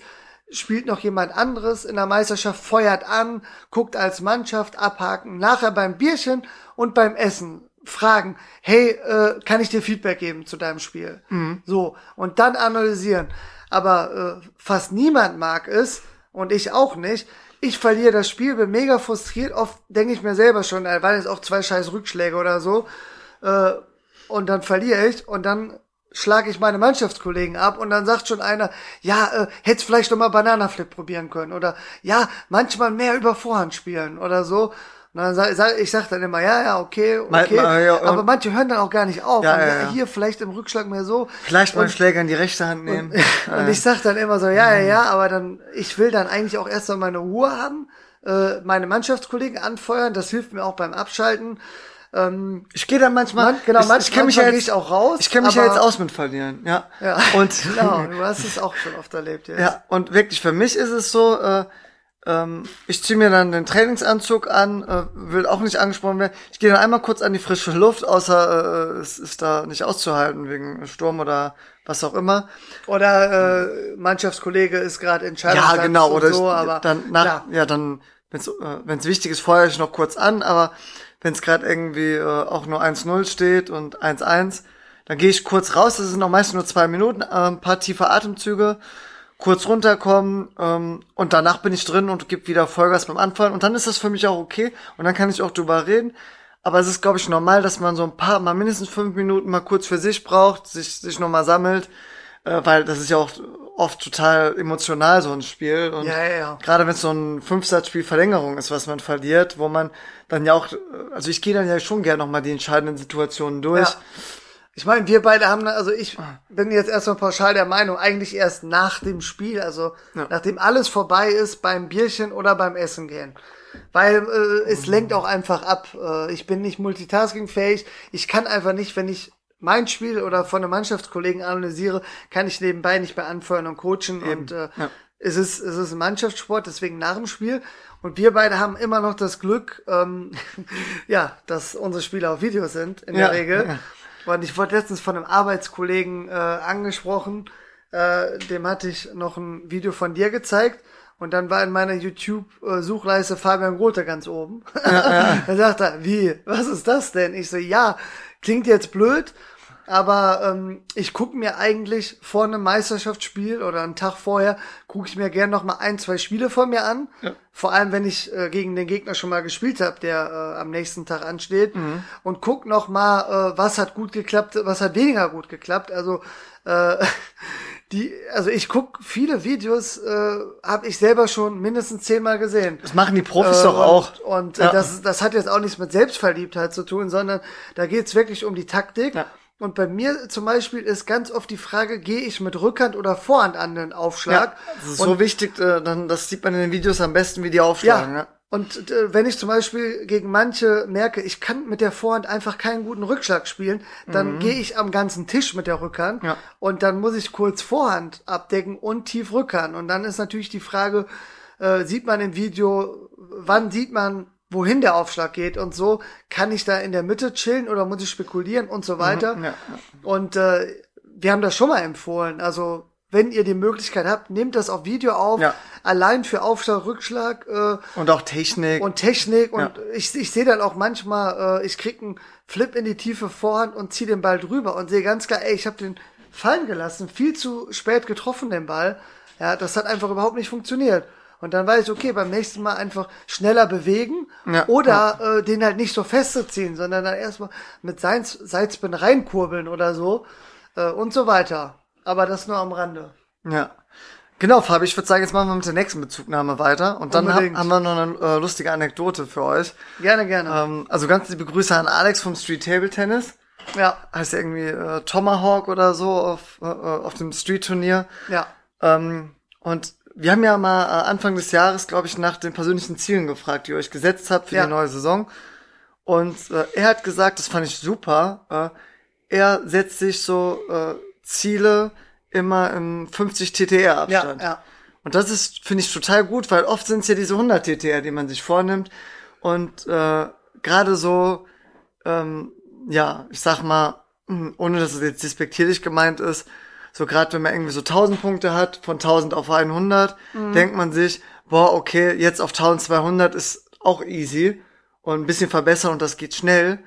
spielt noch jemand anderes in der Meisterschaft, feuert an, guckt als Mannschaft abhaken, nachher beim Bierchen und beim Essen fragen, hey, äh, kann ich dir Feedback geben zu deinem Spiel? So, und dann analysieren. Aber äh, fast niemand mag es und ich auch nicht. Ich verliere das Spiel, bin mega frustriert. Oft denke ich mir selber schon, äh, waren jetzt auch zwei scheiß Rückschläge oder so. Äh, und dann verliere ich und dann schlage ich meine Mannschaftskollegen ab und dann sagt schon einer, ja, äh, hättest vielleicht noch mal Bananaflip probieren können oder ja, manchmal mehr über Vorhand spielen oder so. Und dann sag, sag, ich sag dann immer, ja, ja, okay, Mal- okay. mal, ja, und- aber manche hören dann auch gar nicht auf. Ja, und, ja, ja, ja. Hier vielleicht im Rückschlag mehr so. Vielleicht mal Und- einen Schläger in die rechte Hand nehmen. <laughs> und ich sag dann immer so, ja, ja, ja, aber dann, ich will dann eigentlich auch erst mal meine Ruhe haben, äh, meine Mannschaftskollegen anfeuern, das hilft mir auch beim Abschalten. Ähm, Ich gehe dann manchmal, Man- genau, ich, manch- ich kenn mich ja manchmal jetzt auch raus, Ich kenne mich ja jetzt aus mit Verlieren, ja. ja, Und <laughs> genau, du hast es auch schon oft erlebt jetzt. Ja, und wirklich für mich ist es so, äh, ähm, ich ziehe mir dann den Trainingsanzug an, äh, will auch nicht angesprochen werden. Ich gehe dann einmal kurz an die frische Luft, außer äh, es ist da nicht auszuhalten wegen Sturm oder was auch immer. Oder äh, Mannschaftskollege ist gerade in Ja, genau. Oder so, ich, aber dann nach, klar. ja, dann, wenn's äh, wenn's wichtig ist, feuere ich noch kurz an, aber wenn es gerade irgendwie äh, auch nur 1-0 steht und 1-1, dann gehe ich kurz raus, das sind noch meistens nur zwei Minuten, äh, ein paar tiefe Atemzüge, kurz runterkommen ähm, und danach bin ich drin und gebe wieder Vollgas beim Anfallen und dann ist das für mich auch okay und dann kann ich auch drüber reden. Aber es ist, glaube ich, normal, dass man so ein paar, mal mindestens fünf Minuten mal kurz für sich braucht, sich, sich nochmal sammelt, äh, weil das ist ja auch oft total emotional, so ein Spiel. Und Ja, ja, ja. gerade wenn es so ein Fünfsatzspiel Verlängerung ist, was man verliert, wo man dann ja auch, also ich gehe dann ja schon gerne nochmal die entscheidenden Situationen durch. Ja. Ich meine, wir beide haben, also ich bin jetzt erstmal pauschal der Meinung, eigentlich erst nach dem Spiel, also Ja. nachdem alles vorbei ist, beim Bierchen oder beim Essen gehen. Weil äh, es lenkt auch einfach ab. Äh, ich bin nicht multitaskingfähig. Ich kann einfach nicht, wenn ich mein Spiel oder von einem Mannschaftskollegen analysiere, kann ich nebenbei nicht mehr anfeuern und coachen. Und äh, ja. es ist es ist ein Mannschaftssport, deswegen nach dem Spiel. Und wir beide haben immer noch das Glück, ähm, <laughs> ja, dass unsere Spieler auf Video sind in Ja, der Regel. ja. Und ich wurde letztens von einem Arbeitskollegen äh, angesprochen, äh, dem hatte ich noch ein Video von dir gezeigt und dann war in meiner YouTube-Suchleiste Fabian Grote ganz oben. <laughs> dann sagt er, wie, was ist das denn? Ich so, ja, klingt jetzt blöd, aber ähm, ich gucke mir eigentlich vor einem Meisterschaftsspiel oder einen Tag vorher, gucke ich mir gerne noch mal ein, zwei Spiele von mir an. Ja. Vor allem, wenn ich äh, gegen den Gegner schon mal gespielt habe, der äh, am nächsten Tag ansteht. Mhm. Und guck noch mal, äh, was hat gut geklappt, was hat weniger gut geklappt. Also äh, <laughs> die, also ich guck viele Videos, äh, habe ich selber schon mindestens zehnmal gesehen. Das machen die Profis äh, doch auch. Und äh, ja. das, das hat jetzt auch nichts mit Selbstverliebtheit zu tun, sondern da geht's wirklich um die Taktik. Ja. Und bei mir zum Beispiel ist ganz oft die Frage, gehe ich mit Rückhand oder Vorhand an den Aufschlag? Ja, das ist und, so wichtig, äh, dann, das sieht man in den Videos am besten, wie die aufschlagen. Ja. ja. Und äh, wenn ich zum Beispiel gegen manche merke, ich kann mit der Vorhand einfach keinen guten Rückschlag spielen, dann mhm. gehe ich am ganzen Tisch mit der Rückhand ja. und dann muss ich kurz Vorhand abdecken und tief Rückhand. Und dann ist natürlich die Frage, äh, sieht man im Video, wann sieht man, wohin der Aufschlag geht und so, kann ich da in der Mitte chillen oder muss ich spekulieren und so weiter. Mhm, ja. Und äh, wir haben das schon mal empfohlen. Also wenn ihr die Möglichkeit habt, nehmt das auf Video auf. Ja. Allein für Aufschlag, Rückschlag. Äh, und auch Technik. Und Technik. Und ja. ich, ich sehe dann auch manchmal, äh, ich krieg einen Flip in die tiefe Vorhand und zieh den Ball drüber und sehe ganz klar, ey, ich habe den fallen gelassen, viel zu spät getroffen, den Ball. Ja, das hat einfach überhaupt nicht funktioniert. Und dann weiß ich, okay, beim nächsten Mal einfach schneller bewegen ja, oder ja. Äh, den halt nicht so festzuziehen, sondern dann erstmal mit Seits Seitspin reinkurbeln oder so äh, und so weiter. Aber das nur am Rande. Ja. Genau, Fabi, ich würde sagen, jetzt machen wir mit der nächsten Bezugnahme weiter. Und dann hab, haben wir noch eine äh, lustige Anekdote für euch. Gerne, gerne. Ähm, also ganz liebe Grüße an Alex vom Street Table Tennis. Ja. Heißt irgendwie äh, Tomahawk oder so auf, äh, auf dem Street Turnier. Ja. Ähm, und wir haben ja mal äh, Anfang des Jahres, glaube ich, nach den persönlichen Zielen gefragt, die ihr euch gesetzt habt für ja. die neue Saison. Und äh, er hat gesagt, das fand ich super, äh, er setzt sich so äh, Ziele immer im 50 TTR Abstand. Ja, ja. Und das ist, finde ich, total gut, weil oft sind es ja diese 100 TTR, die man sich vornimmt. Und äh, gerade so, ähm, ja, ich sag mal, hm, ohne dass es jetzt despektierlich gemeint ist, so gerade wenn man irgendwie so 1000 Punkte hat, von 1000 auf 100, mhm. denkt man sich, boah, okay, jetzt auf 1200 ist auch easy und ein bisschen verbessern und das geht schnell.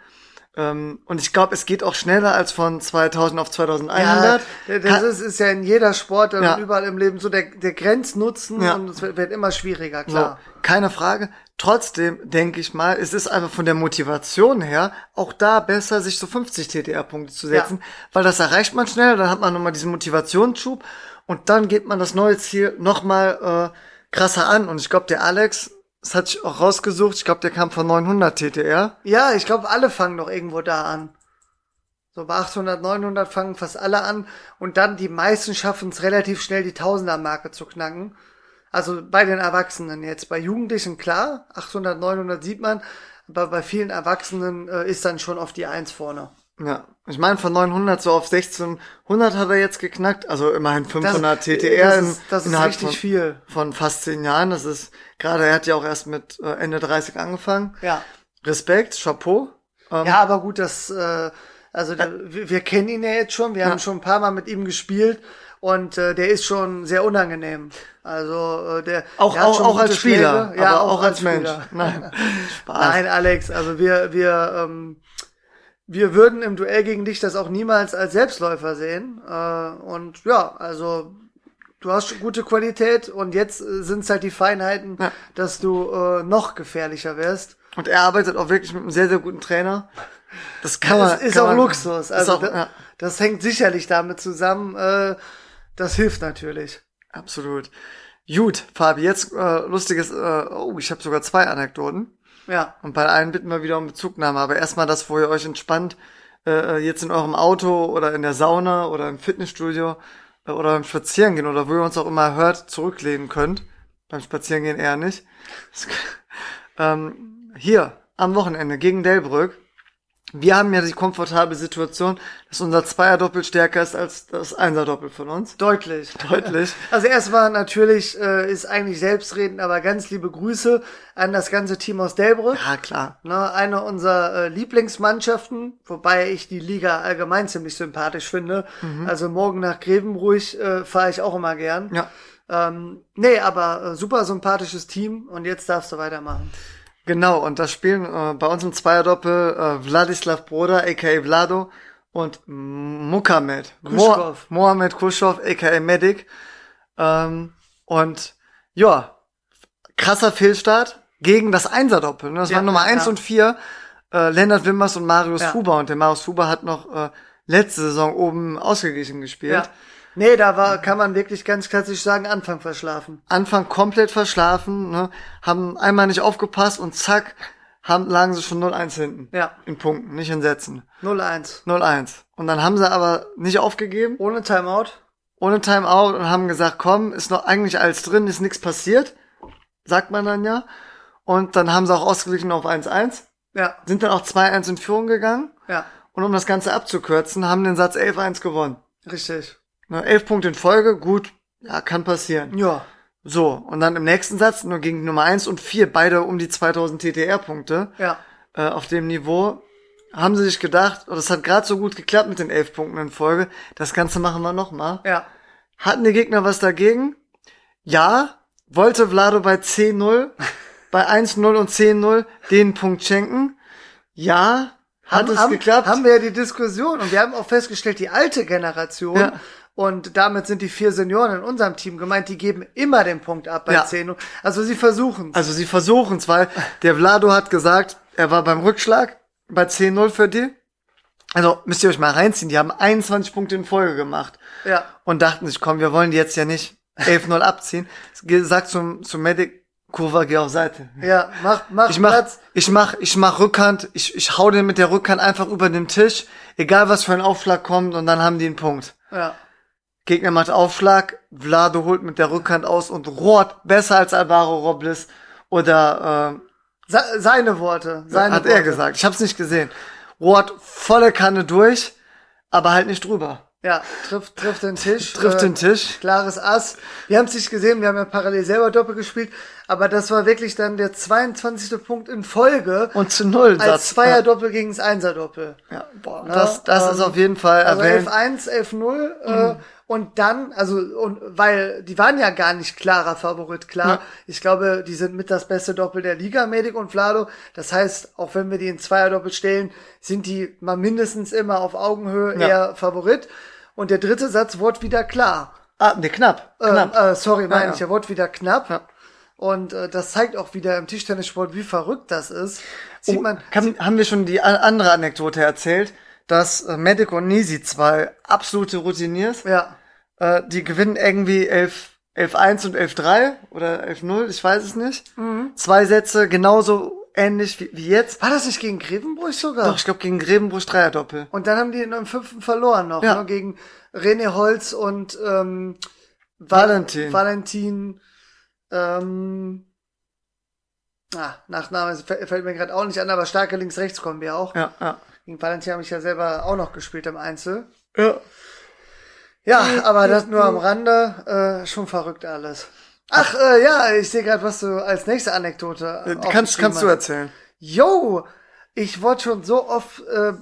Ähm, und ich glaube, es geht auch schneller als von 2000 auf 2100. Ja, das ist, ist ja in jeder Sport und ja. überall im Leben so der, der Grenznutzen ja. und es wird, immer schwieriger, klar. So, keine Frage. Trotzdem denke ich mal, es ist einfach von der Motivation her auch da besser, sich so 50 TTR-Punkte zu setzen, ja. weil das erreicht man schnell, dann hat man nochmal diesen Motivationsschub und dann geht man das neue Ziel nochmal äh, krasser an. Und ich glaube, der Alex, das hat ich auch rausgesucht, ich glaube, der kam von 900 TTR. Ja, ich glaube, alle fangen doch irgendwo da an. So bei 800, 900 fangen fast alle an und dann die meisten schaffen es relativ schnell, die Tausender-Marke zu knacken. Also bei den Erwachsenen jetzt. Bei Jugendlichen klar, 800, 900 sieht man, aber bei vielen Erwachsenen äh, ist dann schon auf die Eins vorne. Ja, ich meine von 900 so auf 1600 hat er jetzt geknackt, also immerhin 500 das, TTR. Das ist, das ist richtig von, viel. Von fast zehn Jahren, das ist, gerade er hat ja auch erst mit äh, Ende 30 angefangen. Ja. Respekt, Chapeau. Ähm, ja, aber gut, das, äh, also äh, wir, wir kennen ihn ja jetzt schon, wir ja. haben schon ein paar Mal mit ihm gespielt und äh, der ist schon sehr unangenehm. Also äh, der auch der auch, auch als Spieler, Schläge. ja auch, auch als, als Mensch. Nein, <laughs> Spaß. Nein, Alex, also wir wir ähm, wir würden im Duell gegen dich das auch niemals als Selbstläufer sehen. Äh, und ja, also du hast gute Qualität und jetzt äh, sind es halt die Feinheiten, ja. dass du äh, noch gefährlicher wirst. Und er arbeitet auch wirklich mit einem sehr, sehr guten Trainer. Das kann man. Das ist auch man, Luxus. Also auch, ja. das hängt sicherlich damit zusammen. Äh, das hilft natürlich. Absolut. Gut, Fabi, jetzt äh, lustiges, äh, oh, ich habe sogar zwei Anekdoten. Ja. Und bei allen bitten wir wieder um Bezugnahme, aber erstmal das, wo ihr euch entspannt, äh, jetzt in eurem Auto oder in der Sauna oder im Fitnessstudio äh, oder beim Spazierengehen oder wo ihr uns auch immer hört, zurücklehnen könnt. Beim Spazierengehen eher nicht. <laughs> ähm, hier, am Wochenende gegen Delbrück wir haben ja die komfortable Situation, dass unser Zweier-Doppel stärker ist als das Einser-Doppel von uns. Deutlich. <laughs> Deutlich. Also erstmal natürlich äh, ist eigentlich selbstredend, aber ganz liebe Grüße an das ganze Team aus Delbrück. Ja, klar. Ne, eine unserer äh, Lieblingsmannschaften, wobei ich die Liga allgemein ziemlich sympathisch finde. Mhm. Also morgen nach Grevenruhig äh, fahre ich auch immer gern. Ja. Ähm, nee, aber äh, super sympathisches Team und jetzt darfst du weitermachen. Genau, und da spielen äh, bei uns im Zweierdoppel äh, Wladislav Broda, aka Vlado, und Mukamed. Kuschkov. Mo Mohamed Kuschov, aka Medic. Ähm, und ja, krasser Fehlstart gegen das Einserdoppel. Ne? Das Ja, waren Nummer eins ja. und vier äh, Lennart Wimmers und Marius Ja. Fuber. Und der Marius Fuber hat noch äh, letzte Saison oben ausgeglichen gespielt. Ja. Nee, da war, kann man wirklich ganz klassisch sagen, Anfang verschlafen. Anfang komplett verschlafen, ne? haben einmal nicht aufgepasst und zack, haben, lagen sie schon 0-1 hinten. Ja. In Punkten, nicht in Sätzen. 0-1. 0-1. Und dann haben sie aber nicht aufgegeben, Ohne Timeout. ohne Timeout und haben gesagt, komm, ist noch eigentlich alles drin, ist nichts passiert. Sagt man dann ja. Und dann haben sie auch ausgeglichen auf 1-1, Ja, sind dann auch 2-1 in Führung gegangen. ja, Und um das Ganze abzukürzen, haben den Satz 11-1 gewonnen. richtig. Ne, 11 Punkte in Folge, gut, ja, kann passieren. Ja, So, und dann im nächsten Satz, nur gegen Nummer 1 und 4, beide um die 2000 TTR-Punkte ja, äh, auf dem Niveau, haben sie sich gedacht, und das hat gerade so gut geklappt mit den 11 Punkten in Folge, das Ganze machen wir nochmal. ja. Hatten die Gegner was dagegen? Ja, wollte Vlado bei 10-0, <laughs> bei 1-0 und 10-0 den Punkt schenken? Ja, hat haben, es haben, geklappt? Haben wir ja die Diskussion und wir haben auch festgestellt, die alte Generation Ja. Und damit sind die vier Senioren in unserem Team gemeint, die geben immer den Punkt ab bei Ja. 10. Also sie versuchen Also sie versuchen es, weil der Vlado hat gesagt, er war beim Rückschlag bei 10-0 für die. Also müsst ihr euch mal reinziehen, die haben 21 Punkte in Folge gemacht Ja, und dachten sich, komm, wir wollen die jetzt ja nicht 11-0 <laughs> abziehen. Sagt zum, zum Medic, Kurva, geh auf Seite. ja, mach, mach Ich mach, Platz. ich mach, ich mach Rückhand, ich, ich hau den mit der Rückhand einfach über den Tisch, egal was für ein Aufschlag kommt und dann haben die einen Punkt. Ja, Gegner macht Aufschlag, Vlado holt mit der Rückhand aus und rohrt besser als Alvaro Robles oder äh, Se seine Worte. Seine hat Worte. er gesagt. Ich hab's nicht gesehen. Rohrt volle Kanne durch, aber halt nicht drüber. Ja, trifft, trifft den Tisch. <laughs> Trifft äh, den Tisch. Klares Ass. Wir haben es nicht gesehen, wir haben ja parallel selber Doppel gespielt, aber das war wirklich dann der 22. Punkt in Folge Und zu null als Zweierdoppel gegen das Einserdoppel. Ja, boah, Ja, das, das ist ähm, auf jeden Fall Also erwähnt. 11-1, 11-0 äh, und dann, also und weil die waren ja gar nicht klarer Favorit, klar. Ja. Ich glaube, die sind mit das beste Doppel der Liga, Medic und Vlado. Das heißt, auch wenn wir die in Zweierdoppel stellen, sind die mal mindestens immer auf Augenhöhe Ja. eher Favorit. Und der dritte Satz wurde wieder klar. Ah, ne, knapp. knapp. Äh, äh, sorry, meine Ja, ich, er wurde wieder knapp. Und äh, das zeigt auch wieder im Tischtennissport, wie verrückt das ist. Sieht Oh, man, kann, haben wir schon die andere Anekdote erzählt, dass äh, Medic und Nisi, zwei absolute Routiniers, ja, äh, die gewinnen irgendwie 11 11-1 und 11-3 oder 11-0, ich weiß es nicht. Mhm. Zwei Sätze, genauso ähnlich wie, wie jetzt. war das nicht gegen Grevenbruch sogar? Doch, ich glaube gegen Grevenbruch Dreierdoppel. Und dann haben die in einem fünften verloren noch, Ja. ne, gegen René Holz und ähm, Valentin. Valentin, ähm, ah, Nachname fällt fällt mir gerade auch nicht an, aber starke links-rechts kommen wir auch. Ja, ja. Gegen Valentin habe ich ja selber auch noch gespielt im Einzel. Ja. Ja, aber das nur am Rande, äh, schon verrückt alles. Ach, äh, ja, ich sehe gerade, was du als nächste Anekdote Äh, Kannst, kannst du erzählen. Yo, ich wurde schon so oft äh,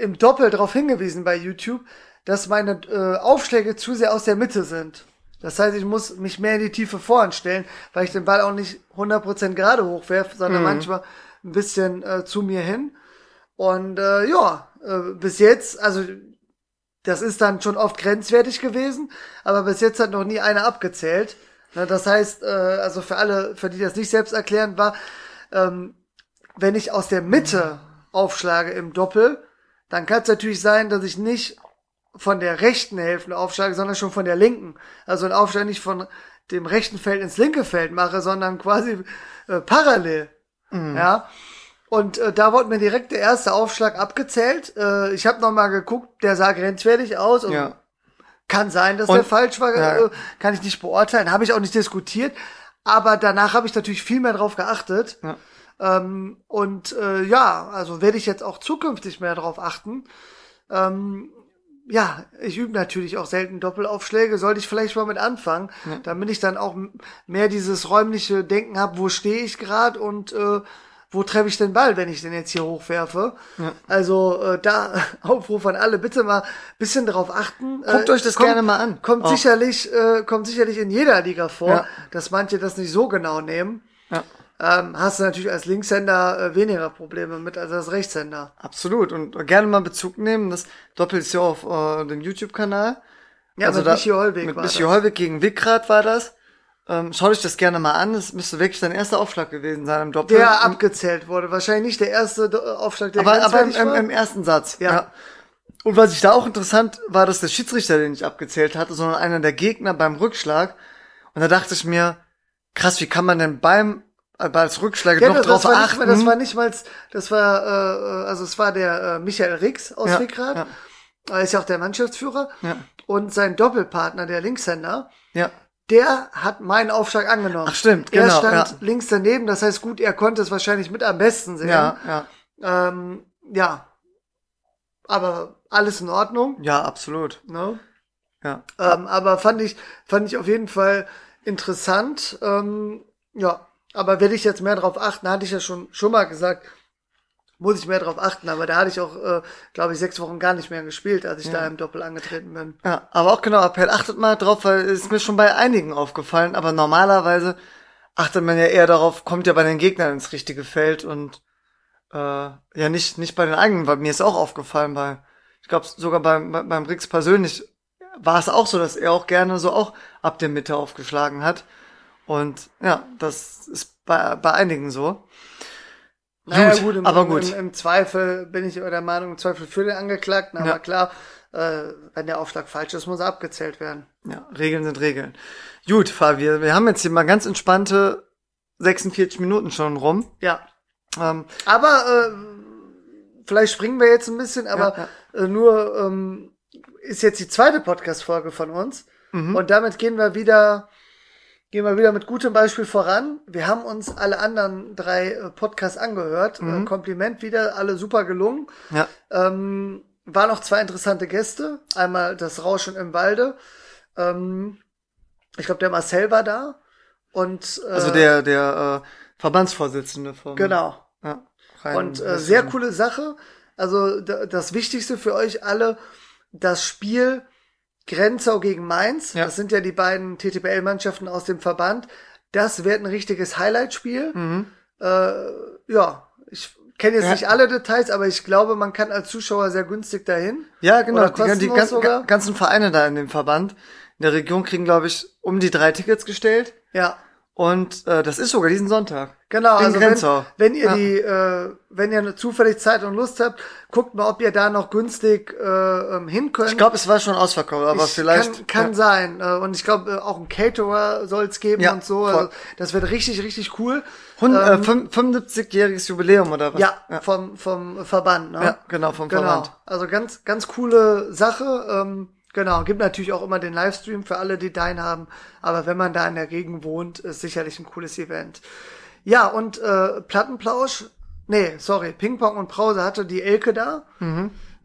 im Doppel darauf hingewiesen bei YouTube, dass meine äh, Aufschläge zu sehr aus der Mitte sind. Das heißt, ich muss mich mehr in die tiefe Vorhand stellen, weil ich den Ball auch nicht 100% gerade hochwerfe, sondern manchmal ein bisschen äh, zu mir hin. Und äh, ja, äh, bis jetzt, also das ist dann schon oft grenzwertig gewesen, aber bis jetzt hat noch nie einer abgezählt. Das heißt, äh, also für alle, für die das nicht selbst erklären war, ähm, wenn ich aus der Mitte aufschlage im Doppel, dann kann es natürlich sein, dass ich nicht von der rechten Hälfte aufschlage, sondern schon von der linken. Also ein Aufschlag nicht von dem rechten Feld ins linke Feld mache, sondern quasi äh, parallel. Ja. Und äh, da wurde mir direkt der erste Aufschlag abgezählt. Äh, ich habe nochmal geguckt, der sah grenzwertig aus. Und Ja. Kann sein, dass Und- der falsch war, ja. äh, kann ich nicht beurteilen, habe ich auch nicht diskutiert. Aber danach habe ich natürlich viel mehr drauf geachtet. Ja. Ähm, und äh, ja, also werde ich jetzt auch zukünftig mehr darauf achten. Ähm, ja, ich übe natürlich auch selten Doppelaufschläge, sollte ich vielleicht mal mit anfangen, damit ich dann auch mehr dieses räumliche Denken habe, wo stehe ich gerade und äh, wo treffe ich den Ball, wenn ich den jetzt hier hochwerfe. Also äh, da <laughs> Aufruf an alle, bitte mal bisschen darauf achten. Guckt Äh, euch das kommt- gerne mal an. Kommt Auch. sicherlich, äh, kommt sicherlich in jeder Liga vor, Ja. dass manche das nicht so genau nehmen. Ja. ähm, hast du natürlich als Linkshänder äh, weniger Probleme mit als als Rechtshänder. Absolut. Und gerne mal Bezug nehmen. Das Doppel ist ja auf äh, dem YouTube-Kanal. Ja, Also mit da- Michi Holweg Mit war Michi das. Holweg gegen Wickrad war das. Ähm, schau dich das gerne mal an. Das müsste wirklich dein erster Aufschlag gewesen sein im Doppel. Der Im- abgezählt wurde. Wahrscheinlich nicht der erste Do- Aufschlag, der aber aber im, im, im ersten Satz. Ja. Und was ich da auch interessant war, dass der Schiedsrichter den nicht abgezählt hatte, sondern einer der Gegner beim Rückschlag. Und da dachte ich mir, krass, wie kann man denn beim äh, als Rückschlag Ja, noch das, drauf das, war nicht, achten? mal- das war nicht mal, das war, äh, also es war der äh, Michael Rix aus Ja, Wickrad. ja. Er ist ja auch der Mannschaftsführer. Ja. Und sein Doppelpartner, der Linkshänder, ja. Der hat meinen Aufschlag angenommen. Ach, stimmt, Er genau, stand ja. links daneben, das heißt gut, er konnte es wahrscheinlich mit am besten sehen. Ja, ja. Ähm, ja. Aber alles in Ordnung. Ja, absolut. Ne? Ja. Ähm, aber fand ich, fand ich auf jeden Fall interessant. Ähm, ja, aber werde ich jetzt mehr drauf achten, hatte ich ja schon, schon mal gesagt, muss ich mehr drauf achten. Aber da hatte ich auch, äh, glaube ich, sechs Wochen gar nicht mehr gespielt, als ich da im Doppel angetreten bin. Ja, aber auch genau, Appell, achtet mal drauf, weil es ist mir schon bei einigen aufgefallen, aber normalerweise achtet man ja eher darauf, kommt ja bei den Gegnern ins richtige Feld und äh, ja nicht nicht bei den eigenen, weil mir ist auch aufgefallen bei, ich glaube sogar beim bei- beim Rix persönlich war es auch so, dass er auch gerne so auch ab der Mitte aufgeschlagen hat und ja, das ist bei bei einigen so. Naja, Gut, im, aber gut. Im, Im Zweifel bin ich der Meinung, im Zweifel für den Angeklagten, aber Ja. klar, äh, wenn der Aufschlag falsch ist, muss er abgezählt werden. Ja, Regeln sind Regeln. Gut, Fabi, wir haben jetzt hier mal ganz entspannte 46 Minuten schon rum. Ja. Ähm, Aber äh, vielleicht springen wir jetzt ein bisschen, aber Äh, nur ähm, ist jetzt die zweite Podcast-Folge von uns. Mhm. Und damit gehen wir wieder, gehen wir wieder mit gutem Beispiel voran. Wir haben uns alle anderen drei äh, Podcasts angehört. Äh, Kompliment wieder, alle super gelungen. ja. Ähm, waren noch zwei interessante Gäste. Einmal das Rauschen im Walde. Ähm, ich glaube, der Marcel war da. Und äh, Also der, der äh, Verbandsvorsitzende vom. genau. Ja, Und äh, sehr coole Sache. Also das Wichtigste für euch alle, das Spiel Grenzau gegen Mainz. Ja. Das sind ja die beiden TTPL-Mannschaften aus dem Verband. Das wird ein richtiges Highlight-Spiel. Mhm. Äh, ja, ich kenne jetzt Ja. nicht alle Details, aber ich glaube, man kann als Zuschauer sehr günstig dahin. Ja, genau. Die, die kostenlos gan- sogar? ga- ganzen Vereine da in dem Verband in der Region kriegen, glaube ich, um die drei Tickets gestellt. Ja, Und äh, das ist sogar diesen Sonntag. Genau, also wenn, Grenzau. wenn ihr Ja. die, äh, wenn ihr zufällig Zeit und Lust habt, guckt mal, ob ihr da noch günstig äh, ähm, hin könnt. Ich glaube, es war schon ausverkauft, aber Ich- vielleicht. Kann, kann ja. sein. Äh, Und ich glaube, äh, auch ein Caterer soll es geben Ja, und so. voll. Also, das wird richtig, richtig cool. Hund- Ähm, äh, fünf- 75-jähriges Jubiläum oder was? ja, ja. Vom, vom Verband. Ne? Ja, genau, vom genau. Verband. Also ganz, ganz coole Sache. Ähm, genau, gibt natürlich auch immer den Livestream für alle, die deinen haben. Aber wenn man da in der Gegend wohnt, ist sicherlich ein cooles Event. Ja, und äh, Plattenplausch, nee, sorry, Ping-Pong und Brause hatte die Elke da.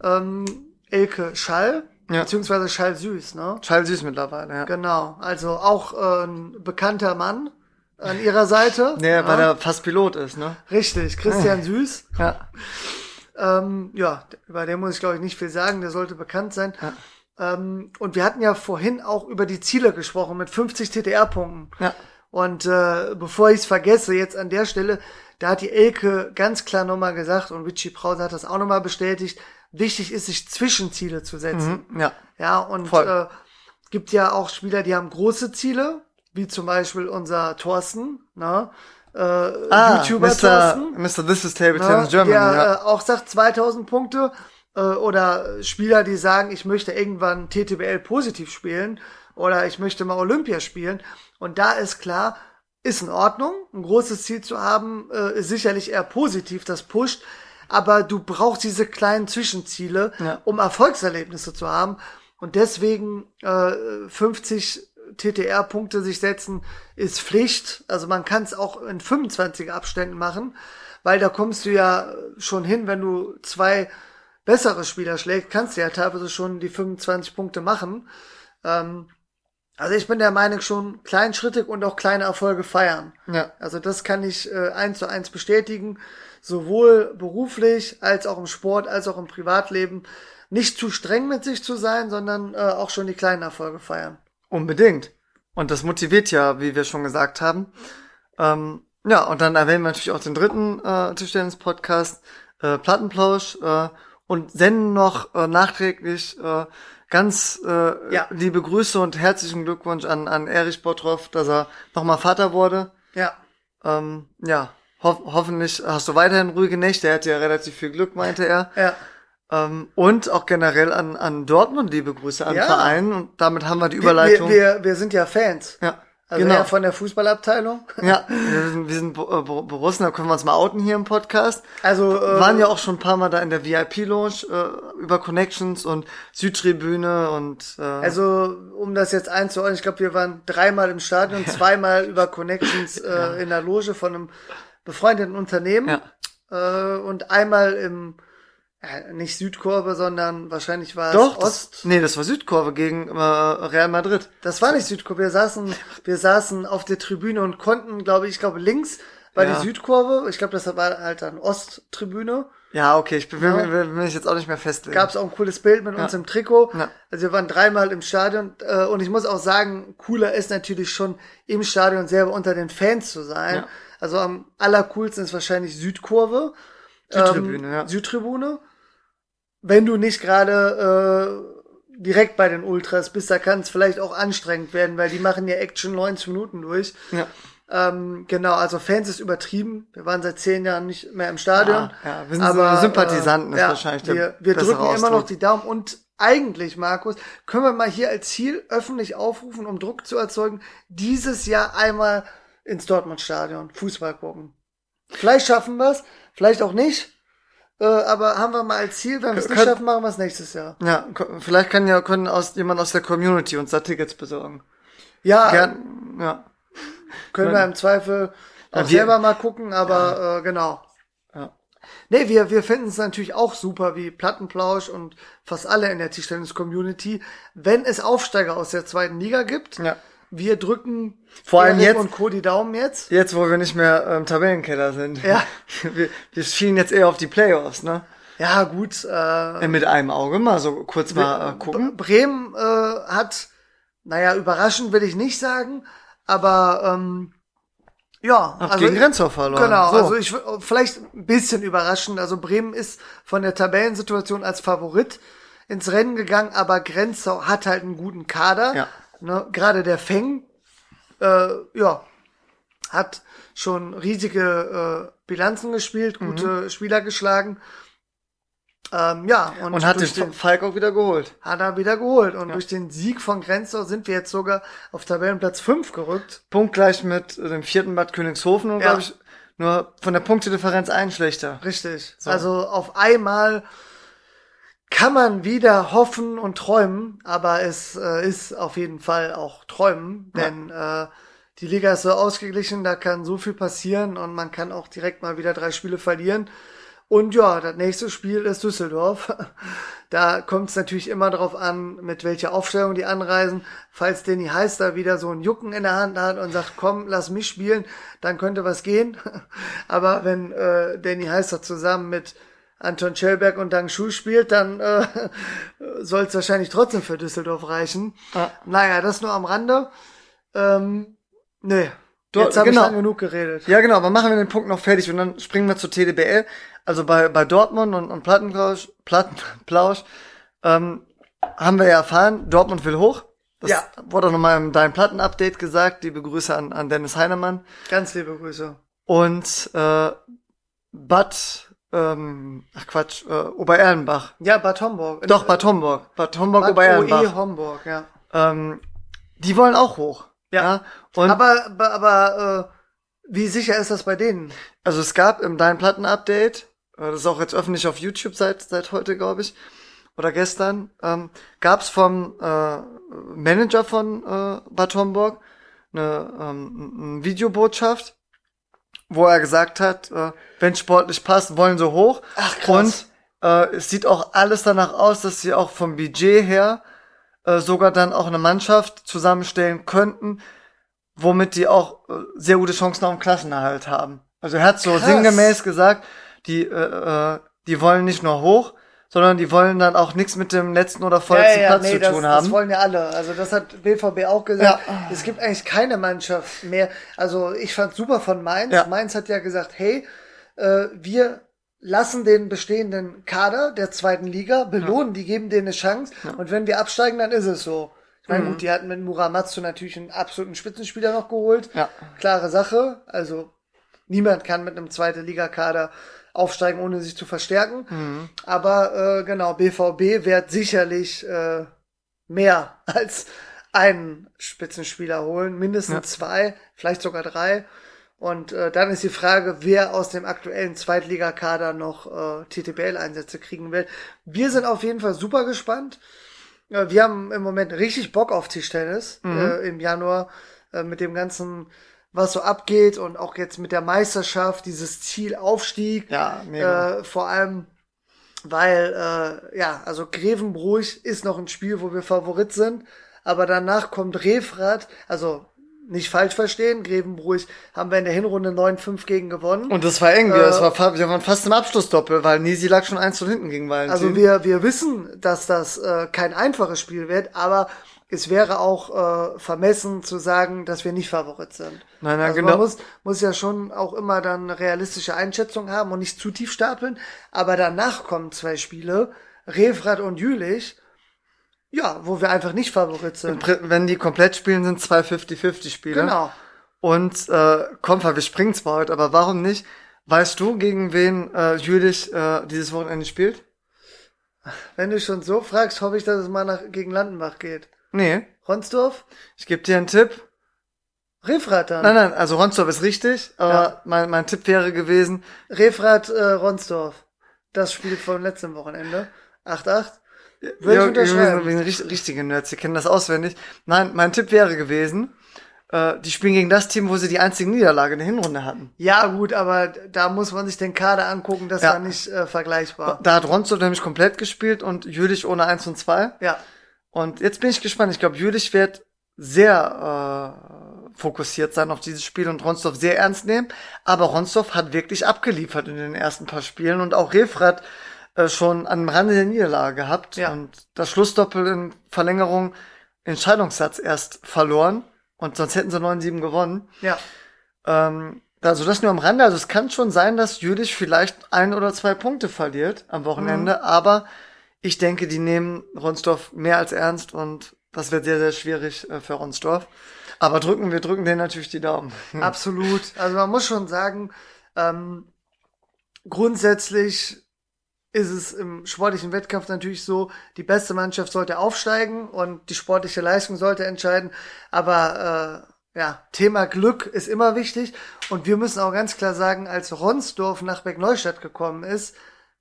Ähm, Elke Schall, Mhm. Ja. beziehungsweise Schall Süß, ne? Schall süß mittlerweile, ja. Genau, also auch äh, ein bekannter Mann an ihrer Seite. <laughs> Der, ja. weil er fast Pilot ist, ne? Richtig, Christian Süß. Ja. Ähm, ja, über den muss ich glaube ich nicht viel sagen, der sollte bekannt sein. Ähm, und wir hatten ja vorhin auch über die Ziele gesprochen mit 50 TTR-Punkten. Ja. Und äh, bevor ich es vergesse, jetzt an der Stelle, da hat die Elke ganz klar nochmal gesagt und Richie Brause hat das auch nochmal bestätigt, wichtig ist, sich Zwischenziele zu setzen. Mhm. Ja. Ja, und Voll. äh, gibt ja auch Spieler, die haben große Ziele, wie zum Beispiel unser Thorsten, ne? Äh, Ah, YouTuber Mr. Thorsten. Mr. This is Table Ne, Tennis Germany, der ja. äh, auch sagt 2000 Punkte oder Spieler, die sagen, ich möchte irgendwann TTBL positiv spielen oder ich möchte mal Olympia spielen. Und da ist klar, ist in Ordnung. Ein großes Ziel zu haben, äh, ist sicherlich eher positiv, das pusht. Aber du brauchst diese kleinen Zwischenziele, Ja. um Erfolgserlebnisse zu haben. Und deswegen äh, 50 TTR-Punkte sich setzen, ist Pflicht. Also man kann es auch in 25 Abständen machen, weil da kommst du ja schon hin, wenn du zwei bessere Spieler schlägst, kannst du ja teilweise schon die 25 Punkte machen. Ähm, also ich bin der Meinung schon kleinschrittig und auch kleine Erfolge feiern. Ja. Also das kann ich äh, eins zu eins bestätigen, sowohl beruflich als auch im Sport als auch im Privatleben. Nicht zu streng mit sich zu sein, sondern äh, auch schon die kleinen Erfolge feiern. Unbedingt. Und das motiviert ja, wie wir schon gesagt haben. Ähm, Ja, und dann erwähnen wir natürlich auch den dritten äh, Tischtennis-Podcast, äh, Plattenplausch, äh, und senden noch äh, nachträglich äh, ganz äh, Ja. liebe Grüße und herzlichen Glückwunsch an, an Erich Bottroff, dass er nochmal Vater wurde. Ja. Ähm, ja, ho hoffentlich hast du weiterhin ruhige Nächte. Er hatte ja relativ viel Glück, meinte er. Ja. Ähm, und auch generell an, an Dortmund liebe Grüße an Ja. Verein. Und damit haben wir die Wir, Überleitung. wir, wir, wir sind ja Fans. ja, Also genau. von der Fußballabteilung. <laughs> Ja, wir sind, wir sind äh, Bo- Borussen, da können wir uns mal outen hier im Podcast. Also äh, waren ja auch schon ein paar Mal da in der VIP-Lounge äh, über Connections und Südtribüne und äh, Also, um das jetzt einzuordnen, ich glaube, wir waren dreimal im Stadion, zweimal über Connections äh, in der Loge von einem befreundeten Unternehmen ja. äh, und einmal im, ja, nicht Südkurve, sondern wahrscheinlich war es Doch, Ost. das, nee, das war Südkurve gegen äh, Real Madrid. Das war nicht Südkurve, wir saßen, wir saßen auf der Tribüne und konnten, glaube ich, ich glaube links war Ja. die Südkurve, ich glaube, das war halt dann Osttribüne. Ja, okay, ich will, Ja. will, will mich jetzt auch nicht mehr festlegen. gab es auch ein cooles Bild mit uns im Trikot. Ja. Also wir waren dreimal im Stadion äh, und ich muss auch sagen, cooler ist natürlich schon im Stadion selber unter den Fans zu sein. Ja. Also am allercoolsten ist wahrscheinlich Südkurve. Südtribüne, ähm, ja. Südtribüne. Wenn du nicht gerade äh, direkt bei den Ultras bist, da kann es vielleicht auch anstrengend werden, weil die machen ja Action 90 Minuten durch. Ja. Ähm, genau, also Fans ist übertrieben. Wir waren seit zehn Jahren nicht mehr im Stadion. Ah, ja, wir sind so Sympathisanten, ist wahrscheinlich der wir, wir drücken immer noch Ausdruck. die Daumen und eigentlich, Markus, können wir mal hier als Ziel öffentlich aufrufen, um Druck zu erzeugen, dieses Jahr einmal ins Dortmund-Stadion Fußball gucken. Vielleicht schaffen wir es, vielleicht auch nicht. Äh, aber haben wir mal als Ziel, wenn wir es nicht schaffen, machen wir es nächstes Jahr. Ja, vielleicht kann ja können aus jemand aus der Community uns da Tickets besorgen. Ja, Gern, ja. können wir im Zweifel auch Ja, wir- selber mal gucken, aber äh, genau. Ja. Nee, wir, wir finden es natürlich auch super, wie Plattenplausch und fast alle in der Tischtennis-Community, wenn es Aufsteiger aus der zweiten Liga gibt. Ja. Wir drücken Vor allem Erik jetzt- und Co. die Daumen jetzt. Jetzt, wo wir nicht mehr im Tabellenkeller sind. Ja. <laughs> Wir, wir schielen jetzt eher auf die Playoffs, ne? Ja, gut. Äh, Mit einem Auge mal so kurz mal äh, gucken. Bremen äh, hat, naja, überraschend will ich nicht sagen, aber ähm, ja, Hab gegen Grenzau verloren. Genau, So. also ich vielleicht ein bisschen überraschend. Also Bremen ist von der Tabellensituation als Favorit ins Rennen gegangen, aber Grenzau hat halt einen guten Kader. Ja. Ne? Gerade der Feng, äh, ja, hat schon riesige äh, Bilanzen gespielt, gute Spieler geschlagen. Ähm, ja, und, Mhm. Und hat den den, Falk auch wieder geholt. hat er wieder geholt. Und durch den Sieg von Grenzau sind wir jetzt sogar auf Tabellenplatz 5 gerückt. Punktgleich mit dem vierten Bad Königshofen und Ja. glaube ich nur von der Punktedifferenz ein schlechter. Richtig. Also auf einmal kann man wieder hoffen und träumen, aber es äh, ist auf jeden Fall auch träumen, denn äh, die Liga ist so ausgeglichen, da kann so viel passieren und man kann auch direkt mal wieder drei Spiele verlieren. Und ja, das nächste Spiel ist Düsseldorf. <laughs> Da kommt es natürlich immer darauf an, mit welcher Aufstellung die anreisen. Falls Danny Heister wieder so ein Jucken in der Hand hat und sagt, komm, lass mich spielen, dann könnte was gehen. <laughs> Aber wenn äh, Danny Heister zusammen mit Anton Schellberg und Dang Schuh spielt, dann äh, <laughs> soll es wahrscheinlich trotzdem für Düsseldorf reichen. Ja. Naja, das nur am Rande. Ähm, nee, Du- jetzt habe genau. ich lang genug geredet. Ja, genau, aber machen wir den Punkt noch fertig und dann springen wir zur TDBL. Also bei, bei Dortmund und, und Plattenplausch, Plattenplausch ähm, haben wir ja erfahren, Dortmund will hoch. Das Ja. wurde auch nochmal im Dein Platten-Update gesagt. Liebe Grüße an, an Dennis Heinemann. Ganz liebe Grüße. Und äh, Bad, ähm, ach Quatsch, äh, Obererlenbach. Ja, Bad Homburg. Doch, Bad Homburg. Bad Homburg, Bad Obererlenbach. OE Homburg, ja. Ähm, die wollen auch hoch. Ja. Und aber, aber, aber äh, wie sicher ist das bei denen? Also es gab im Dein Platten Update, äh, das ist auch jetzt öffentlich auf YouTube seit seit heute, glaube ich, oder gestern, ähm, gab es vom äh, Manager von äh, Bad Homburg eine ähm, eine Videobotschaft, wo er gesagt hat, äh, wenn sportlich passt, wollen sie hoch. Ach, krass. Und äh, es sieht auch alles danach aus, dass sie auch vom Budget her äh, sogar dann auch eine Mannschaft zusammenstellen könnten, womit die auch äh, sehr gute Chancen auf den Klassenerhalt haben. Also er hat so Krass. sinngemäß gesagt, die, äh, äh, die wollen nicht nur hoch, sondern die wollen dann auch nichts mit dem letzten oder vorletzten ja, ja, Platz nee, zu das, tun haben. Das wollen ja alle. Also das hat BVB auch gesagt. Ja. Es gibt eigentlich keine Mannschaft mehr. Also ich fand super von Mainz. Ja. Mainz hat ja gesagt, hey, äh, wir lassen den bestehenden Kader der zweiten Liga belohnen, die geben denen eine Chance. Und wenn wir absteigen, dann ist es so. Ich meine, Mhm. gut, die hatten mit Muramatsu natürlich einen absoluten Spitzenspieler noch geholt. Ja. Klare Sache. Also niemand kann mit einem zweite Liga-Kader aufsteigen, ohne sich zu verstärken. Mhm. Aber äh, genau, BVB wird sicherlich äh, mehr <laughs> als einen Spitzenspieler holen, mindestens Ja. zwei, vielleicht sogar drei. Und äh, dann ist die Frage, wer aus dem aktuellen Zweitligakader noch äh, TTBL-Einsätze kriegen will. Wir sind auf jeden Fall super gespannt. Äh, wir haben im Moment richtig Bock auf Tischtennis äh, im Januar äh, mit dem ganzen, was so abgeht und auch jetzt mit der Meisterschaft, dieses Ziel Aufstieg. Ja, mega. Äh, vor allem, weil, äh, ja, also Grevenbruch ist noch ein Spiel, wo wir Favorit sind, aber danach kommt Refrat, also nicht falsch verstehen, Grevenbruch haben wir in der Hinrunde 9-5 gegen gewonnen. Und das war eng, wir, Äh, das war, wir waren fast im Abschlussdoppel, weil Nisi lag schon eins zu hinten gegen Valentin. Also wir, wir wissen, dass das äh, kein einfaches Spiel wird, aber es wäre auch äh, vermessen zu sagen, dass wir nicht Favorit sind. Nein, nein, also genau. Man muss, muss ja schon auch immer dann eine realistische Einschätzung haben und nicht zu tief stapeln. Aber danach kommen zwei Spiele, Refrat und Jülich, ja, wo wir einfach nicht Favorit sind. Wenn die komplett spielen, sind zwei 50-50 Spiele. Genau. Und äh, komm, wir springen zwar heute, aber warum nicht? Weißt du, gegen wen äh, Jülich äh, dieses Wochenende spielt? Wenn du schon so fragst, hoffe ich, dass es mal nach, gegen Landenbach geht. Nee, Ronsdorf? ich gebe dir einen Tipp. Refrat dann. Nein, nein, also Ronsdorf ist richtig, aber Ja. mein, mein Tipp wäre gewesen, Refrat äh, Ronsdorf. Das Spiel von letztem Wochenende. 8-8. Würde ich Ja, unterschreiben. Wir sind richt- richtige Nerds, die kennen das auswendig. Nein, mein Tipp wäre gewesen, äh, die spielen gegen das Team, wo sie die einzige Niederlage in der Hinrunde hatten. Ja, gut, aber da muss man sich den Kader angucken, das Ja. war nicht äh, vergleichbar. Da hat Ronsdorf nämlich komplett gespielt und Jülich ohne 1 und 2. Ja. Und jetzt bin ich gespannt. Ich glaube, Jülich wird sehr äh, fokussiert sein auf dieses Spiel und Ronsdorf sehr ernst nehmen. Aber Ronsdorf hat wirklich abgeliefert in den ersten paar Spielen und auch Refrat äh, schon am Rande der Niederlage gehabt. Ja. Und das Schlussdoppel in Verlängerung Entscheidungssatz erst verloren. Und sonst hätten sie 9-7 gewonnen. Ja. Ähm, also das nur am Rande. Also es kann schon sein, dass Jülich vielleicht ein oder zwei Punkte verliert am Wochenende. Mhm. Aber ich denke, die nehmen Ronsdorf mehr als ernst und das wird sehr, sehr schwierig äh, für Ronsdorf. Aber drücken, wir drücken denen natürlich die Daumen. <laughs> Absolut. Also man muss schon sagen, ähm, grundsätzlich ist es im sportlichen Wettkampf natürlich so, die beste Mannschaft sollte aufsteigen und die sportliche Leistung sollte entscheiden. Aber äh, ja, Thema Glück ist immer wichtig. Und wir müssen auch ganz klar sagen, als Ronsdorf nach Beck-Neustadt gekommen ist,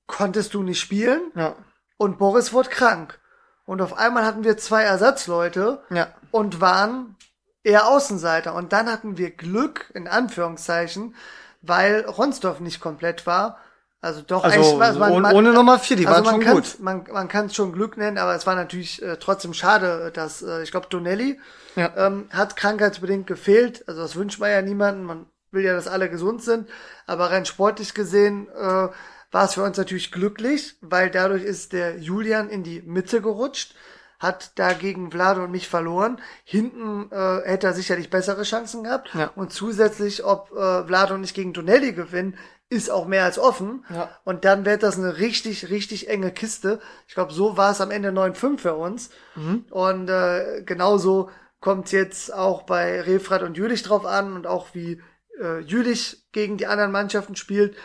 konntest du nicht spielen Ja. Und Boris wurde krank. Und auf einmal hatten wir zwei Ersatzleute Ja. und waren eher Außenseiter. Und dann hatten wir Glück, in Anführungszeichen, weil Ronsdorf nicht komplett war. Also doch Also eigentlich, also man- ohne, man- ohne Nummer vier, die also waren man schon gut. Man, man kann es schon Glück nennen, aber es war natürlich äh, trotzdem schade, dass äh, ich glaube Donnelly Ja. ähm, hat krankheitsbedingt gefehlt. Also das wünscht man ja niemanden. Man will ja, dass alle gesund sind. Aber rein sportlich gesehen äh, war es für uns natürlich glücklich, weil dadurch ist der Julian in die Mitte gerutscht, hat dagegen Vlado und mich verloren. Hinten äh, hätte er sicherlich bessere Chancen gehabt. Ja. Und zusätzlich, ob äh, Vlado und ich gegen Donnelly gewinnen, ist auch mehr als offen. Ja. Und dann wird das eine richtig, richtig enge Kiste. Ich glaube, so war es am Ende 9-5 für uns. Und äh, genauso kommt jetzt auch bei Refrat und Jülich drauf an und auch wie äh, Jülich gegen die anderen Mannschaften spielt.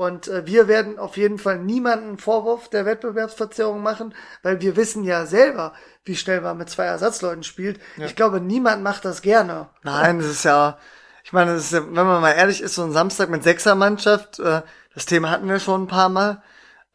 Und äh, wir werden auf jeden Fall niemanden Vorwurf der Wettbewerbsverzerrung machen, weil wir wissen ja selber, wie schnell man mit zwei Ersatzleuten spielt. Ich glaube, niemand macht das gerne. Nein, das ist ja, ich meine, das ist ja, wenn man mal ehrlich ist, so ein Samstag mit Sechsermannschaft, äh, das Thema hatten wir schon ein paar Mal,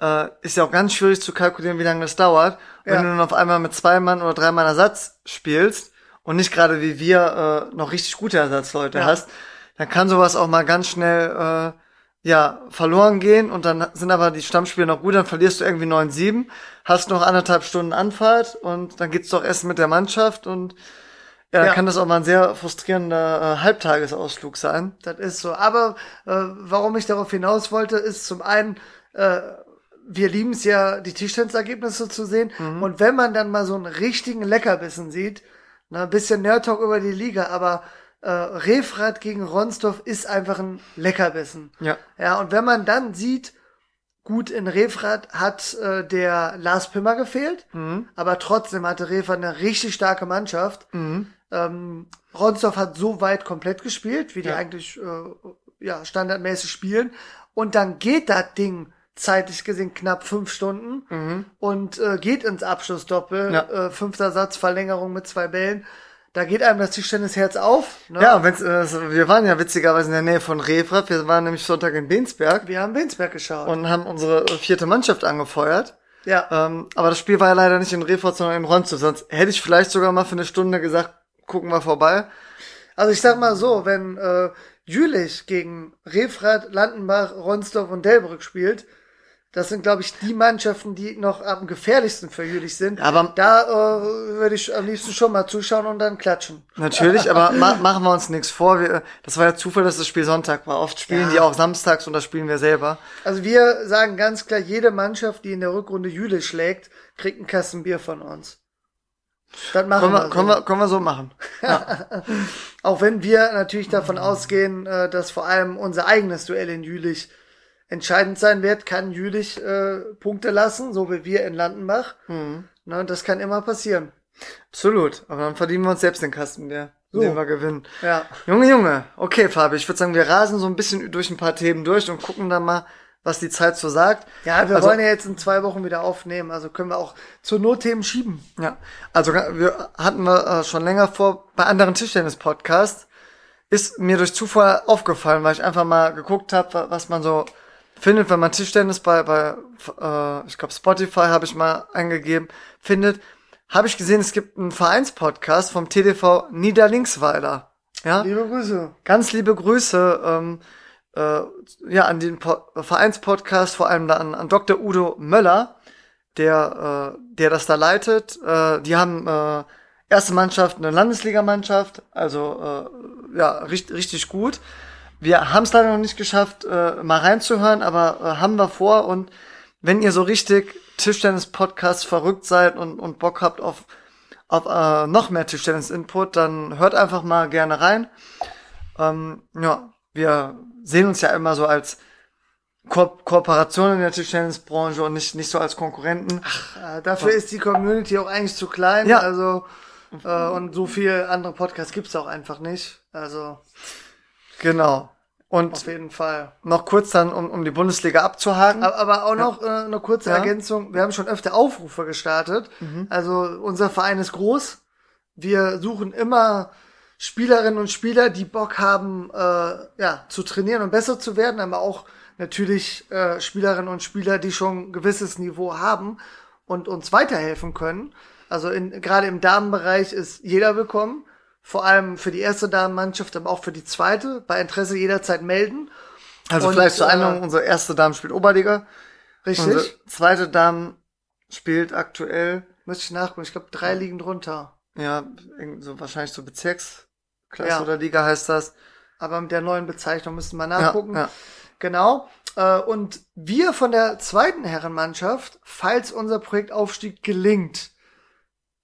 äh, ist ja auch ganz schwierig zu kalkulieren, wie lange das dauert. Wenn Ja. du dann auf einmal mit zwei Mann oder drei Mann Ersatz spielst und nicht gerade wie wir äh, noch richtig gute Ersatzleute Ja. hast, dann kann sowas auch mal ganz schnell äh, ja, verloren gehen und dann sind aber die Stammspieler noch gut, dann verlierst du irgendwie 9-7, hast noch anderthalb Stunden Anfahrt und dann geht's doch essen mit der Mannschaft und ja, dann Ja. kann das auch mal ein sehr frustrierender äh, Halbtagesausflug sein. Das ist so. Aber äh, warum ich darauf hinaus wollte, ist zum einen, äh, wir lieben es ja, die Tischtennisergebnisse zu sehen. Mhm. Und wenn man dann mal so einen richtigen Leckerbissen sieht, na, ein bisschen Nerd Talk über die Liga, aber äh, Refrat gegen Ronsdorf ist einfach ein Leckerbissen. Ja. Ja, und wenn man dann sieht, gut, in Refrat hat äh, der Lars Pimmer gefehlt, Mhm. aber trotzdem hatte Refrat eine richtig starke Mannschaft. Mhm. Ähm, Ronsdorf hat so weit komplett gespielt, wie die Ja. eigentlich äh, ja, standardmäßig spielen. Und dann geht das Ding zeitlich gesehen knapp fünf Stunden und äh, geht ins Abschlussdoppel. Mhm. Ja. Äh, fünfter Satz, Verlängerung mit zwei Bällen. Da geht einem das Tischtennisherz auf. Ne? Ja, wenn's, äh, wir waren ja witzigerweise in der Nähe von Refrat. Wir waren nämlich Sonntag in Bensberg Wir haben Winsberg geschaut. und haben unsere äh, vierte Mannschaft angefeuert. ja. Ähm, aber das Spiel war ja leider nicht in Refrat, sondern in Ronzo. Sonst hätte ich vielleicht sogar mal für eine Stunde gesagt, gucken wir vorbei. Also ich sag mal so, wenn äh, Jülich gegen Refrat, Landenbach, Ronsdorf und Delbrück spielt, das sind, glaube ich, die Mannschaften, die noch am gefährlichsten für Jülich sind. Aber- da äh, würde ich am liebsten schon mal zuschauen und dann klatschen. Natürlich, aber ma machen wir uns nichts vor. Wir, das war ja Zufall, dass das Spiel Sonntag war. Oft spielen Ja. die auch samstags und das spielen wir selber. Also wir sagen ganz klar, jede Mannschaft, die in der Rückrunde Jülich schlägt, kriegt einen Kasten Bier von uns. Das machen Können wir, wir, so. können wir, können wir so machen. <laughs> Auch wenn wir natürlich davon ausgehen, äh, dass vor allem unser eigenes Duell in Jülich entscheidend sein wird, kann Jülich äh, Punkte lassen, so wie wir in Landenbach. Mhm. Ne, das kann immer passieren. Absolut. Aber dann verdienen wir uns selbst den Kasten, der, So. den wir gewinnen. Ja. Junge, Junge. Okay, Fabi, ich würde sagen, wir rasen so ein bisschen durch ein paar Themen durch und gucken dann mal, was die Zeit so sagt. Ja, wir Also- wollen ja jetzt in zwei Wochen wieder aufnehmen, also können wir auch zur Notthemen schieben. Ja, also wir hatten wir äh, schon länger vor bei anderen Tischtennis-Podcasts. Ist mir durch Zufall aufgefallen, weil ich einfach mal geguckt habe, was man so findet, wenn man Tischtennis bei, bei äh, ich glaube Spotify habe ich mal eingegeben, findet. Habe ich gesehen, es gibt einen Vereinspodcast vom TDV Niederlinksweiler. Ja, Liebe Grüße. ganz liebe Grüße ähm, äh, ja, an den po Vereinspodcast, vor allem an, an Dr. Udo Möller, der, äh, der das da leitet. Äh, die haben äh, erste Mannschaft, eine Landesligamannschaft, also äh, ja, richtig, richtig gut. Wir haben es leider noch nicht geschafft, äh, mal reinzuhören, aber äh, haben wir vor und wenn ihr so richtig Tischtennis-Podcast verrückt seid und, und Bock habt auf, auf äh, noch mehr Tischtennis-Input, dann hört einfach mal gerne rein. Ähm, ja, wir sehen uns ja immer so als Ko Kooperation in der Tischtennisbranche und nicht, nicht so als Konkurrenten. Äh, dafür ist die Community auch eigentlich zu klein. Ja. Also äh, und so viel andere Podcasts gibt's auch einfach nicht. Also Genau. Und auf jeden Fall. noch kurz dann, um, um die Bundesliga abzuhaken. Aber, aber auch noch äh, eine kurze Ja. Mhm. Ergänzung. Wir haben schon öfter Aufrufe gestartet. Also unser Verein ist groß. Wir suchen immer Spielerinnen und Spieler, die Bock haben, äh, ja, zu trainieren und besser zu werden, aber auch natürlich äh, Spielerinnen und Spieler, die schon ein gewisses Niveau haben und uns weiterhelfen können. Also in, gerade im Damenbereich ist jeder willkommen. Vor allem für die erste Damenmannschaft, aber auch für die zweite. Bei Interesse jederzeit melden. also und, vielleicht zur äh, Einladung, unsere erste Dame spielt Oberliga. Richtig? Unsere zweite Dame spielt aktuell, Müsste ich nachgucken. Ich glaube, drei liegen drunter. ja, so wahrscheinlich so Bezirksklasse Ja. oder Liga heißt das. Aber mit der neuen Bezeichnung müssten wir Ja, nachgucken. ja. Genau. Äh, Und wir von der zweiten Herrenmannschaft, falls unser Projektaufstieg gelingt,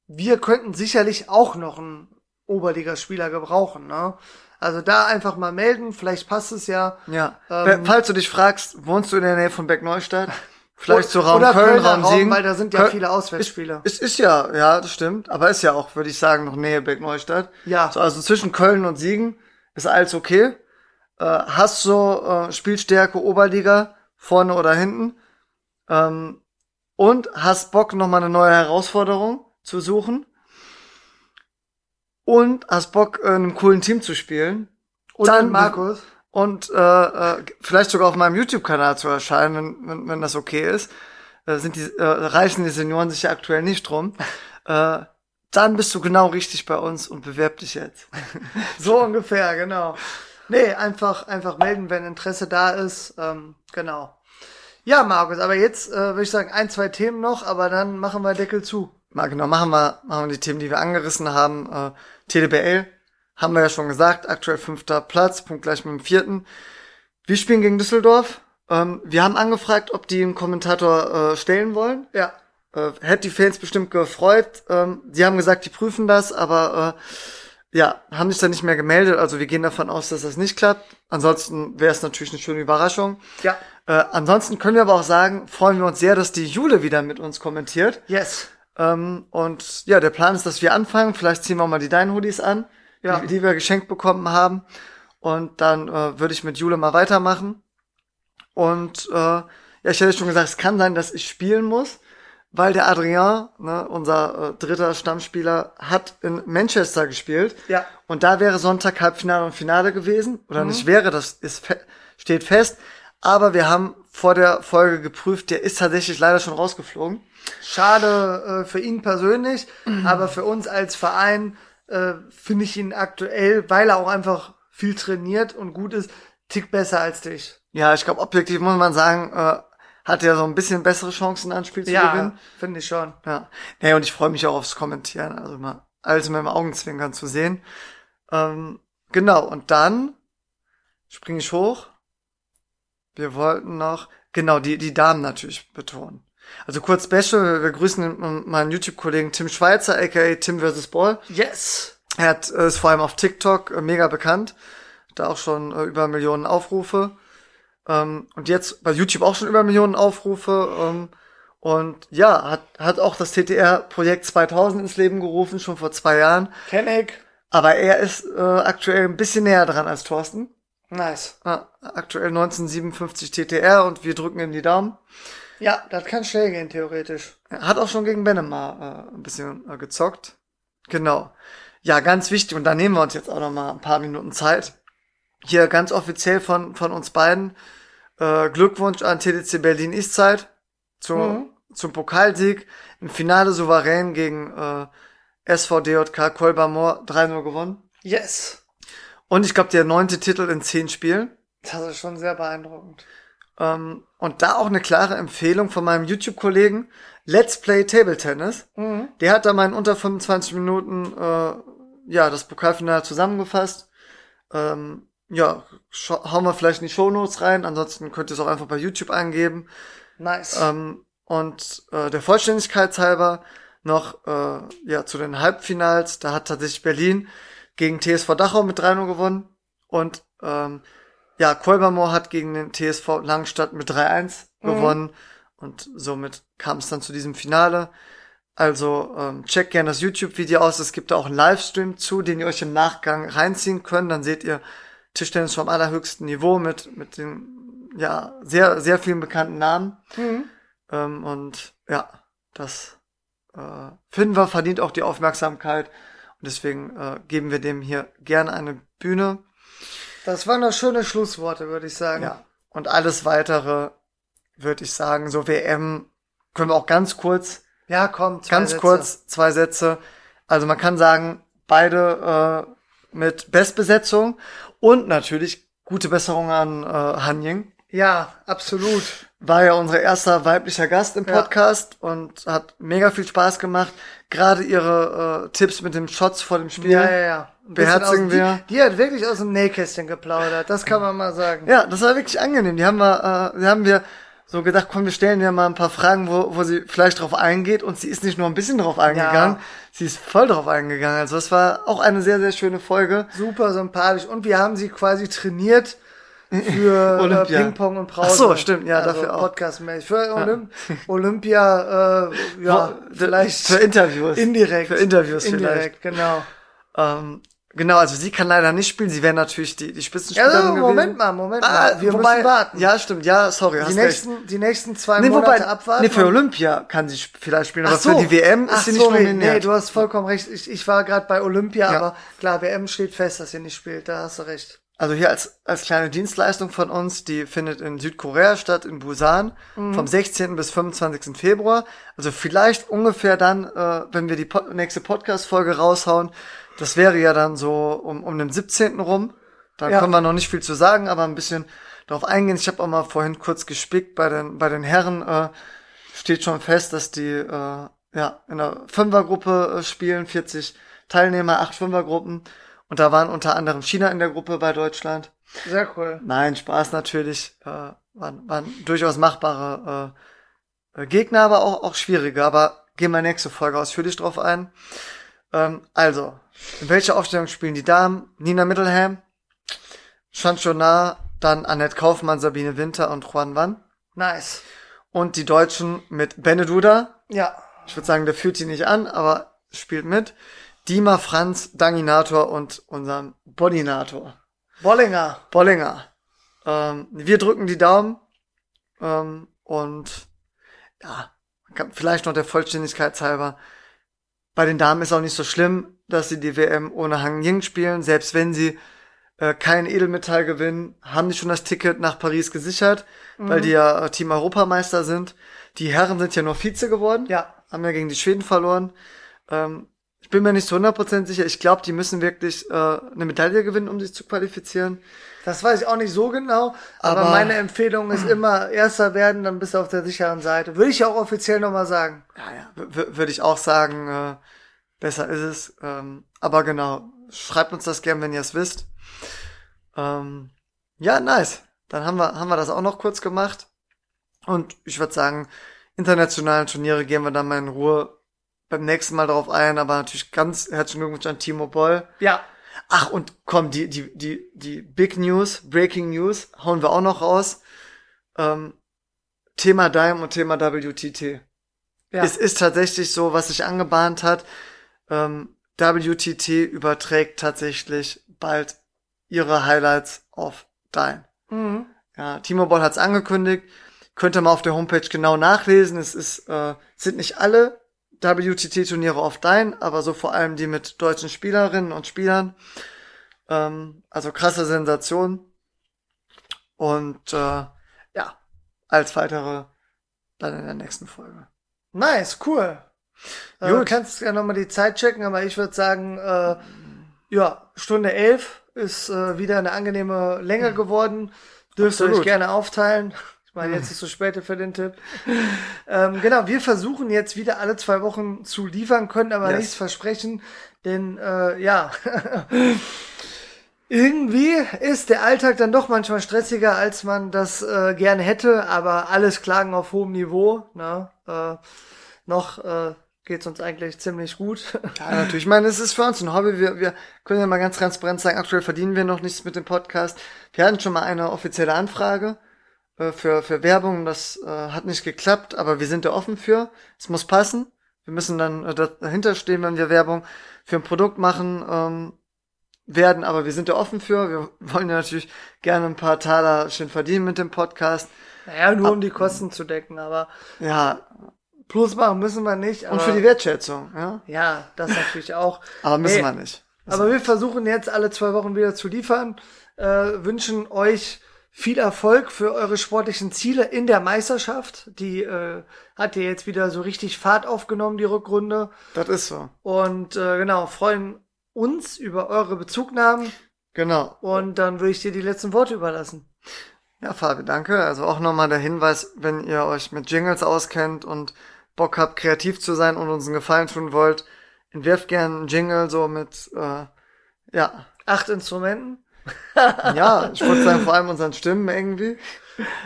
wir könnten sicherlich auch noch einen Oberligaspieler gebrauchen. Ne? Also da einfach mal melden, vielleicht passt es ja. Ja. Ähm, Falls du dich fragst, wohnst du in der Nähe von Bergneustadt? <laughs> Vielleicht so Oder- Raum oder Köln, Kölner Raum Raum, Siegen. weil da sind ja Köl- viele Auswärtsspiele. Es ist ja, ja, das stimmt. Aber ist ja auch, würde ich sagen, noch Nähe Bergneustadt. Ja. So, also zwischen Köln und Siegen ist alles okay. Äh, hast so äh, Spielstärke Oberliga, vorne oder hinten. Ähm, und hast Bock, nochmal eine neue Herausforderung zu suchen. Und hast Bock, äh, in einem coolen Team zu spielen. Und Dann- Markus. und äh, äh, vielleicht sogar auf meinem YouTube-Kanal zu erscheinen, wenn, wenn, wenn das okay ist. Äh, sind die, äh, reichen die Senioren sich ja aktuell nicht drum. Äh, dann bist du genau richtig bei uns und bewerb dich jetzt. <laughs> So ungefähr, genau. Nee, einfach, einfach melden, wenn Interesse da ist. Ähm, genau. Ja, Markus, aber jetzt äh, würde ich sagen, ein, zwei Themen noch, aber dann machen wir Deckel zu. Mal genau, machen wir, machen wir die Themen, die wir angerissen haben. Äh, TDBL haben wir ja schon gesagt, aktuell fünfter Platz, punktgleich mit dem vierten. Wir spielen gegen Düsseldorf. Ähm, wir haben angefragt, ob die einen Kommentator äh, stellen wollen. Ja. Äh, hätte die Fans bestimmt gefreut. Ähm, die haben gesagt, die prüfen das, aber äh, ja, haben sich dann nicht mehr gemeldet. Also wir gehen davon aus, dass das nicht klappt. Ansonsten wäre es natürlich eine schöne Überraschung. Ja. Äh, ansonsten können wir aber auch sagen, freuen wir uns sehr, dass die Jule wieder mit uns kommentiert. Yes. Ähm, und ja, der Plan ist, dass wir anfangen. Vielleicht ziehen wir mal die deinen Hoodies an, Ja. die, die wir geschenkt bekommen haben. Und dann äh, würde ich mit Jule mal weitermachen. Und äh, ja, ich hätte schon gesagt, es kann sein, dass ich spielen muss, weil der Adrien, ne, unser äh, dritter Stammspieler, hat in Manchester gespielt. Ja. Und da wäre Sonntag Halbfinale und Finale gewesen. Oder nicht wäre, das ist fe steht fest. Aber wir haben vor der Folge geprüft, der ist tatsächlich leider schon rausgeflogen. Schade äh, für ihn persönlich, aber für uns als Verein äh, finde ich ihn aktuell, weil er auch einfach viel trainiert und gut ist, tick besser als dich. Ja, ich glaube, objektiv muss man sagen, äh, hat er so ein bisschen bessere Chancen, ein Spiel zu gewinnen. finde ich schon. Ja. Nee, und ich freue mich auch aufs Kommentieren, also mal alles mit dem Augenzwinkern zu sehen. Ähm, genau, und dann springe ich hoch. Wir wollten noch, genau, die, die Damen natürlich betonen. Also kurz Special, wir grüßen meinen YouTube-Kollegen Tim Schweizer, aka Tim vs. Ball. Yes. Er hat, äh, ist vor allem auf TikTok äh, mega bekannt. Da auch schon äh, über Millionen Aufrufe. Ähm, und jetzt bei YouTube auch schon über Millionen Aufrufe. Ähm, und ja, hat, hat auch das TTR-Projekt 2000 ins Leben gerufen, schon vor zwei Jahren. Kenn ich. Aber er ist aktuell ein bisschen näher dran als Thorsten. Nice. Ah, aktuell 1957 TTR und wir drücken ihm die Daumen. Ja, das kann schnell gehen, theoretisch. Er hat auch schon gegen Benema äh, ein bisschen äh, gezockt. Genau. Ja, ganz wichtig. Und da nehmen wir uns jetzt auch noch mal ein paar Minuten Zeit. Hier ganz offiziell von, von uns beiden. Äh, Glückwunsch an TDC Berlin Eastside zu, Mhm. zum Pokalsieg. Im Finale souverän gegen äh, SVDJK Kolbermoor 3-0 gewonnen. Yes. Und ich glaube, der neunte Titel in zehn Spielen. Das ist schon sehr beeindruckend. Ähm, und da auch eine klare Empfehlung von meinem YouTube-Kollegen Let's Play Table Tennis. Mhm. Der hat da mal in unter 25 Minuten äh, ja das Pokalfinale zusammengefasst. Ähm, ja, hauen wir vielleicht in die Shownotes rein. Ansonsten könnt ihr es auch einfach bei YouTube eingeben. Nice. Ähm, und äh, der Vollständigkeit halber noch äh, ja zu den Halbfinals. Da hat tatsächlich Berlin gegen TSV Dachau mit 3-0 gewonnen. Und ähm, ja, Kolbermoor hat gegen den TSV Langstadt mit 3-1 gewonnen. Und somit kam es dann zu diesem Finale. Also ähm, checkt gerne das YouTube-Video aus. Es gibt da auch einen Livestream zu, den ihr euch im Nachgang reinziehen könnt. Dann seht ihr Tischtennis vom allerhöchsten Niveau mit, mit den ja, sehr, sehr vielen bekannten Namen. Mhm. Ähm, und ja, das äh, finden wir, verdient auch die Aufmerksamkeit. Und deswegen äh, geben wir dem hier gerne eine Bühne. Das waren doch schöne Schlussworte, würde ich sagen. Ja. Und alles weitere würde ich sagen, so WM können wir auch ganz kurz, Ja, komm, zwei ganz Sätze. kurz zwei Sätze. Also man kann sagen, beide äh, mit Bestbesetzung und natürlich gute Besserung an äh, Hanjing. Ja, absolut. war ja unser erster weiblicher Gast im Ja. Podcast und hat mega viel Spaß gemacht. Gerade ihre äh, Tipps mit den Shots vor dem Spiel. Ja, ja, ja. Beherzigen aus, wir. Die, die hat wirklich aus dem Nähkästchen geplaudert. Das kann man mal sagen. Ja, das war wirklich angenehm. Die haben wir, äh, die haben wir so gedacht, komm, wir stellen ihr mal ein paar Fragen, wo, wo sie vielleicht drauf eingeht. Und sie ist nicht nur ein bisschen drauf eingegangen, sie ist voll drauf eingegangen. Also das war auch eine sehr, sehr schöne Folge. Super sympathisch. Und wir haben sie quasi trainiert für äh. Ping-Pong und Brause. Ach so, stimmt, ja, also dafür auch. Podcast-mäßig. Für Olymp Olympia, äh, ja, vielleicht für Interviews. indirekt. Für Interviews vielleicht. Indirekt, genau. Ähm, genau, also sie kann leider nicht spielen. Sie wäre natürlich die, die Ja, Spitzenspielerin also, gewesen. Moment mal, Moment Ah, mal. Wir wobei, müssen warten. Ja, stimmt. Ja, sorry. die, hast recht. nächsten, die nächsten zwei Nee, Monate wobei, abwarten. nee, für Olympia kann sie vielleicht spielen, aber so. für die WM ist Ach, sie nicht sorry. nominiert. Nee, du hast vollkommen recht. Ich, ich war gerade bei Olympia, Ja. aber klar, WM steht fest, dass sie nicht spielt. Da hast du recht. Also hier als, als kleine Dienstleistung von uns, die findet in Südkorea statt, in Busan, Mhm. vom 16. bis 25. Februar. Also vielleicht ungefähr dann, äh, wenn wir die Pod nächste Podcast-Folge raushauen, das wäre ja dann so um, um den 17. rum. Da Ja. können wir noch nicht viel zu sagen, aber ein bisschen darauf eingehen. Ich habe auch mal vorhin kurz gespickt bei den, bei den Herren, äh, steht schon fest, dass die äh, ja in der Fünfergruppe äh, spielen, 40 Teilnehmer, acht Fünfergruppen. Und da waren unter anderem China in der Gruppe bei Deutschland. Sehr cool. Nein, Spaß natürlich. Äh, waren, waren durchaus machbare äh, Gegner, aber auch, auch schwierige. Aber gehen wir nächste Folge ausführlich drauf ein. Ähm, also, in welcher Aufstellung spielen die Damen? Nina Mittelham, Chanchona, dann Annette Kaufmann, Sabine Winter und Juan Wann. Nice. Und die Deutschen mit Beneduda. Ja. Ich würde sagen, der fühlt sie nicht an, aber spielt mit. Dima, Franz, Danginator und unserem Bodinator. Bollinger. Bollinger. Ähm, wir drücken die Daumen. Ähm, und ja, vielleicht noch der Vollständigkeit halber. Bei den Damen ist auch nicht so schlimm, dass sie die WM ohne Hang Ying spielen. Selbst wenn sie äh, kein Edelmetall gewinnen, haben die schon das Ticket nach Paris gesichert, mhm. weil die ja äh, Team Europameister sind. Die Herren sind ja nur Vize geworden. Ja. Haben ja gegen die Schweden verloren. Ähm, ich bin mir nicht zu 100% sicher. Ich glaube, die müssen wirklich äh, eine Medaille gewinnen, um sich zu qualifizieren. Das weiß ich auch nicht so genau, aber, aber meine Empfehlung ist immer Erster werden, dann bist du auf der sicheren Seite. Würde ich auch offiziell nochmal sagen. Ja, ja, würde ich auch sagen, äh, besser ist es. Ähm, aber genau, schreibt uns das gern, wenn ihr es wisst. Ähm, ja, nice. Dann haben wir, haben wir das auch noch kurz gemacht. Und ich würde sagen, internationalen Turniere gehen wir dann mal in Ruhe beim nächsten Mal drauf ein, aber natürlich ganz herzlichen Glückwunsch an Timo Boll. Ja. Ach, und komm, die, die, die, die Big News, Breaking News, hauen wir auch noch raus. Ähm, Thema Dime und Thema WTT. Ja. Es ist tatsächlich so, was sich angebahnt hat. Ähm, WTT überträgt tatsächlich bald ihre Highlights auf Dime. Mhm. Ja, Timo Boll hat's angekündigt. Könnt ihr mal auf der Homepage genau nachlesen. Es ist, äh, sind nicht alle WTT-Turniere auf Dein, aber so vor allem die mit deutschen Spielerinnen und Spielern. Ähm, also krasse Sensation. Und äh, ja, als weitere dann in der nächsten Folge. Nice, cool. Äh, du kannst ja nochmal die Zeit checken, aber ich würde sagen, äh, ja, Stunde elf ist äh, wieder eine angenehme Länge geworden. Dürft ihr euch gerne aufteilen. Ich meine, jetzt ist so spät für den Tipp. ähm, genau, wir versuchen jetzt wieder alle zwei Wochen zu liefern, können aber yes. nichts versprechen, denn äh, ja, <laughs> irgendwie ist der Alltag dann doch manchmal stressiger, als man das äh, gerne hätte, aber alles Klagen auf hohem Niveau. Ne? Äh, noch äh, geht's uns eigentlich ziemlich gut. <laughs> ja, natürlich. Ich meine, es ist für uns ein Hobby. Wir, wir können ja mal ganz transparent sagen, aktuell verdienen wir noch nichts mit dem Podcast. Wir hatten schon mal eine offizielle Anfrage äh, für, für Werbung. Das äh, hat nicht geklappt, aber wir sind da offen für. Es muss passen. Wir müssen dann äh, dahinter stehen, wenn wir Werbung für ein Produkt machen ähm, werden, aber wir sind da offen für. Wir <laughs> wollen ja natürlich gerne ein paar Taler schön verdienen mit dem Podcast. Naja, nur Ab, um die Kosten zu decken, aber ja. Plus machen müssen wir nicht. Und für die Wertschätzung, ja. Ja, das natürlich auch. <laughs> aber müssen hey, wir nicht. aber wir versuchen jetzt alle zwei Wochen wieder zu liefern. Äh, wünschen euch viel Erfolg für eure sportlichen Ziele in der Meisterschaft. Die äh, hat ja jetzt wieder so richtig Fahrt aufgenommen, die Rückrunde. Das ist so. Und äh, genau, freuen uns über eure Bezugnahmen. Genau. Und dann würde ich dir die letzten Worte überlassen. Ja, Fabi, danke. Also auch nochmal der Hinweis, wenn ihr euch mit Jingles auskennt und Bock habt, kreativ zu sein und uns einen Gefallen tun wollt, entwerft gerne einen Jingle so mit, äh, ja. Acht Instrumenten? <laughs> ja, ich würde sagen, vor allem unseren Stimmen irgendwie.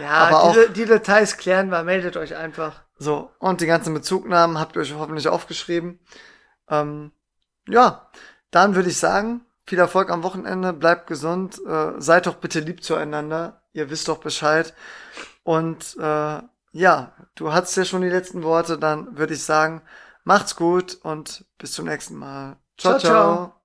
Ja, aber die, auch, die Details klären wir, meldet euch einfach. So, und die ganzen Bezugnahmen habt ihr euch hoffentlich aufgeschrieben. Ähm, ja, dann würde ich sagen, viel Erfolg am Wochenende, bleibt gesund, äh, seid doch bitte lieb zueinander, ihr wisst doch Bescheid. Und äh, ja, du hattest ja schon die letzten Worte, dann würde ich sagen, macht's gut und bis zum nächsten Mal. ciao. ciao. ciao.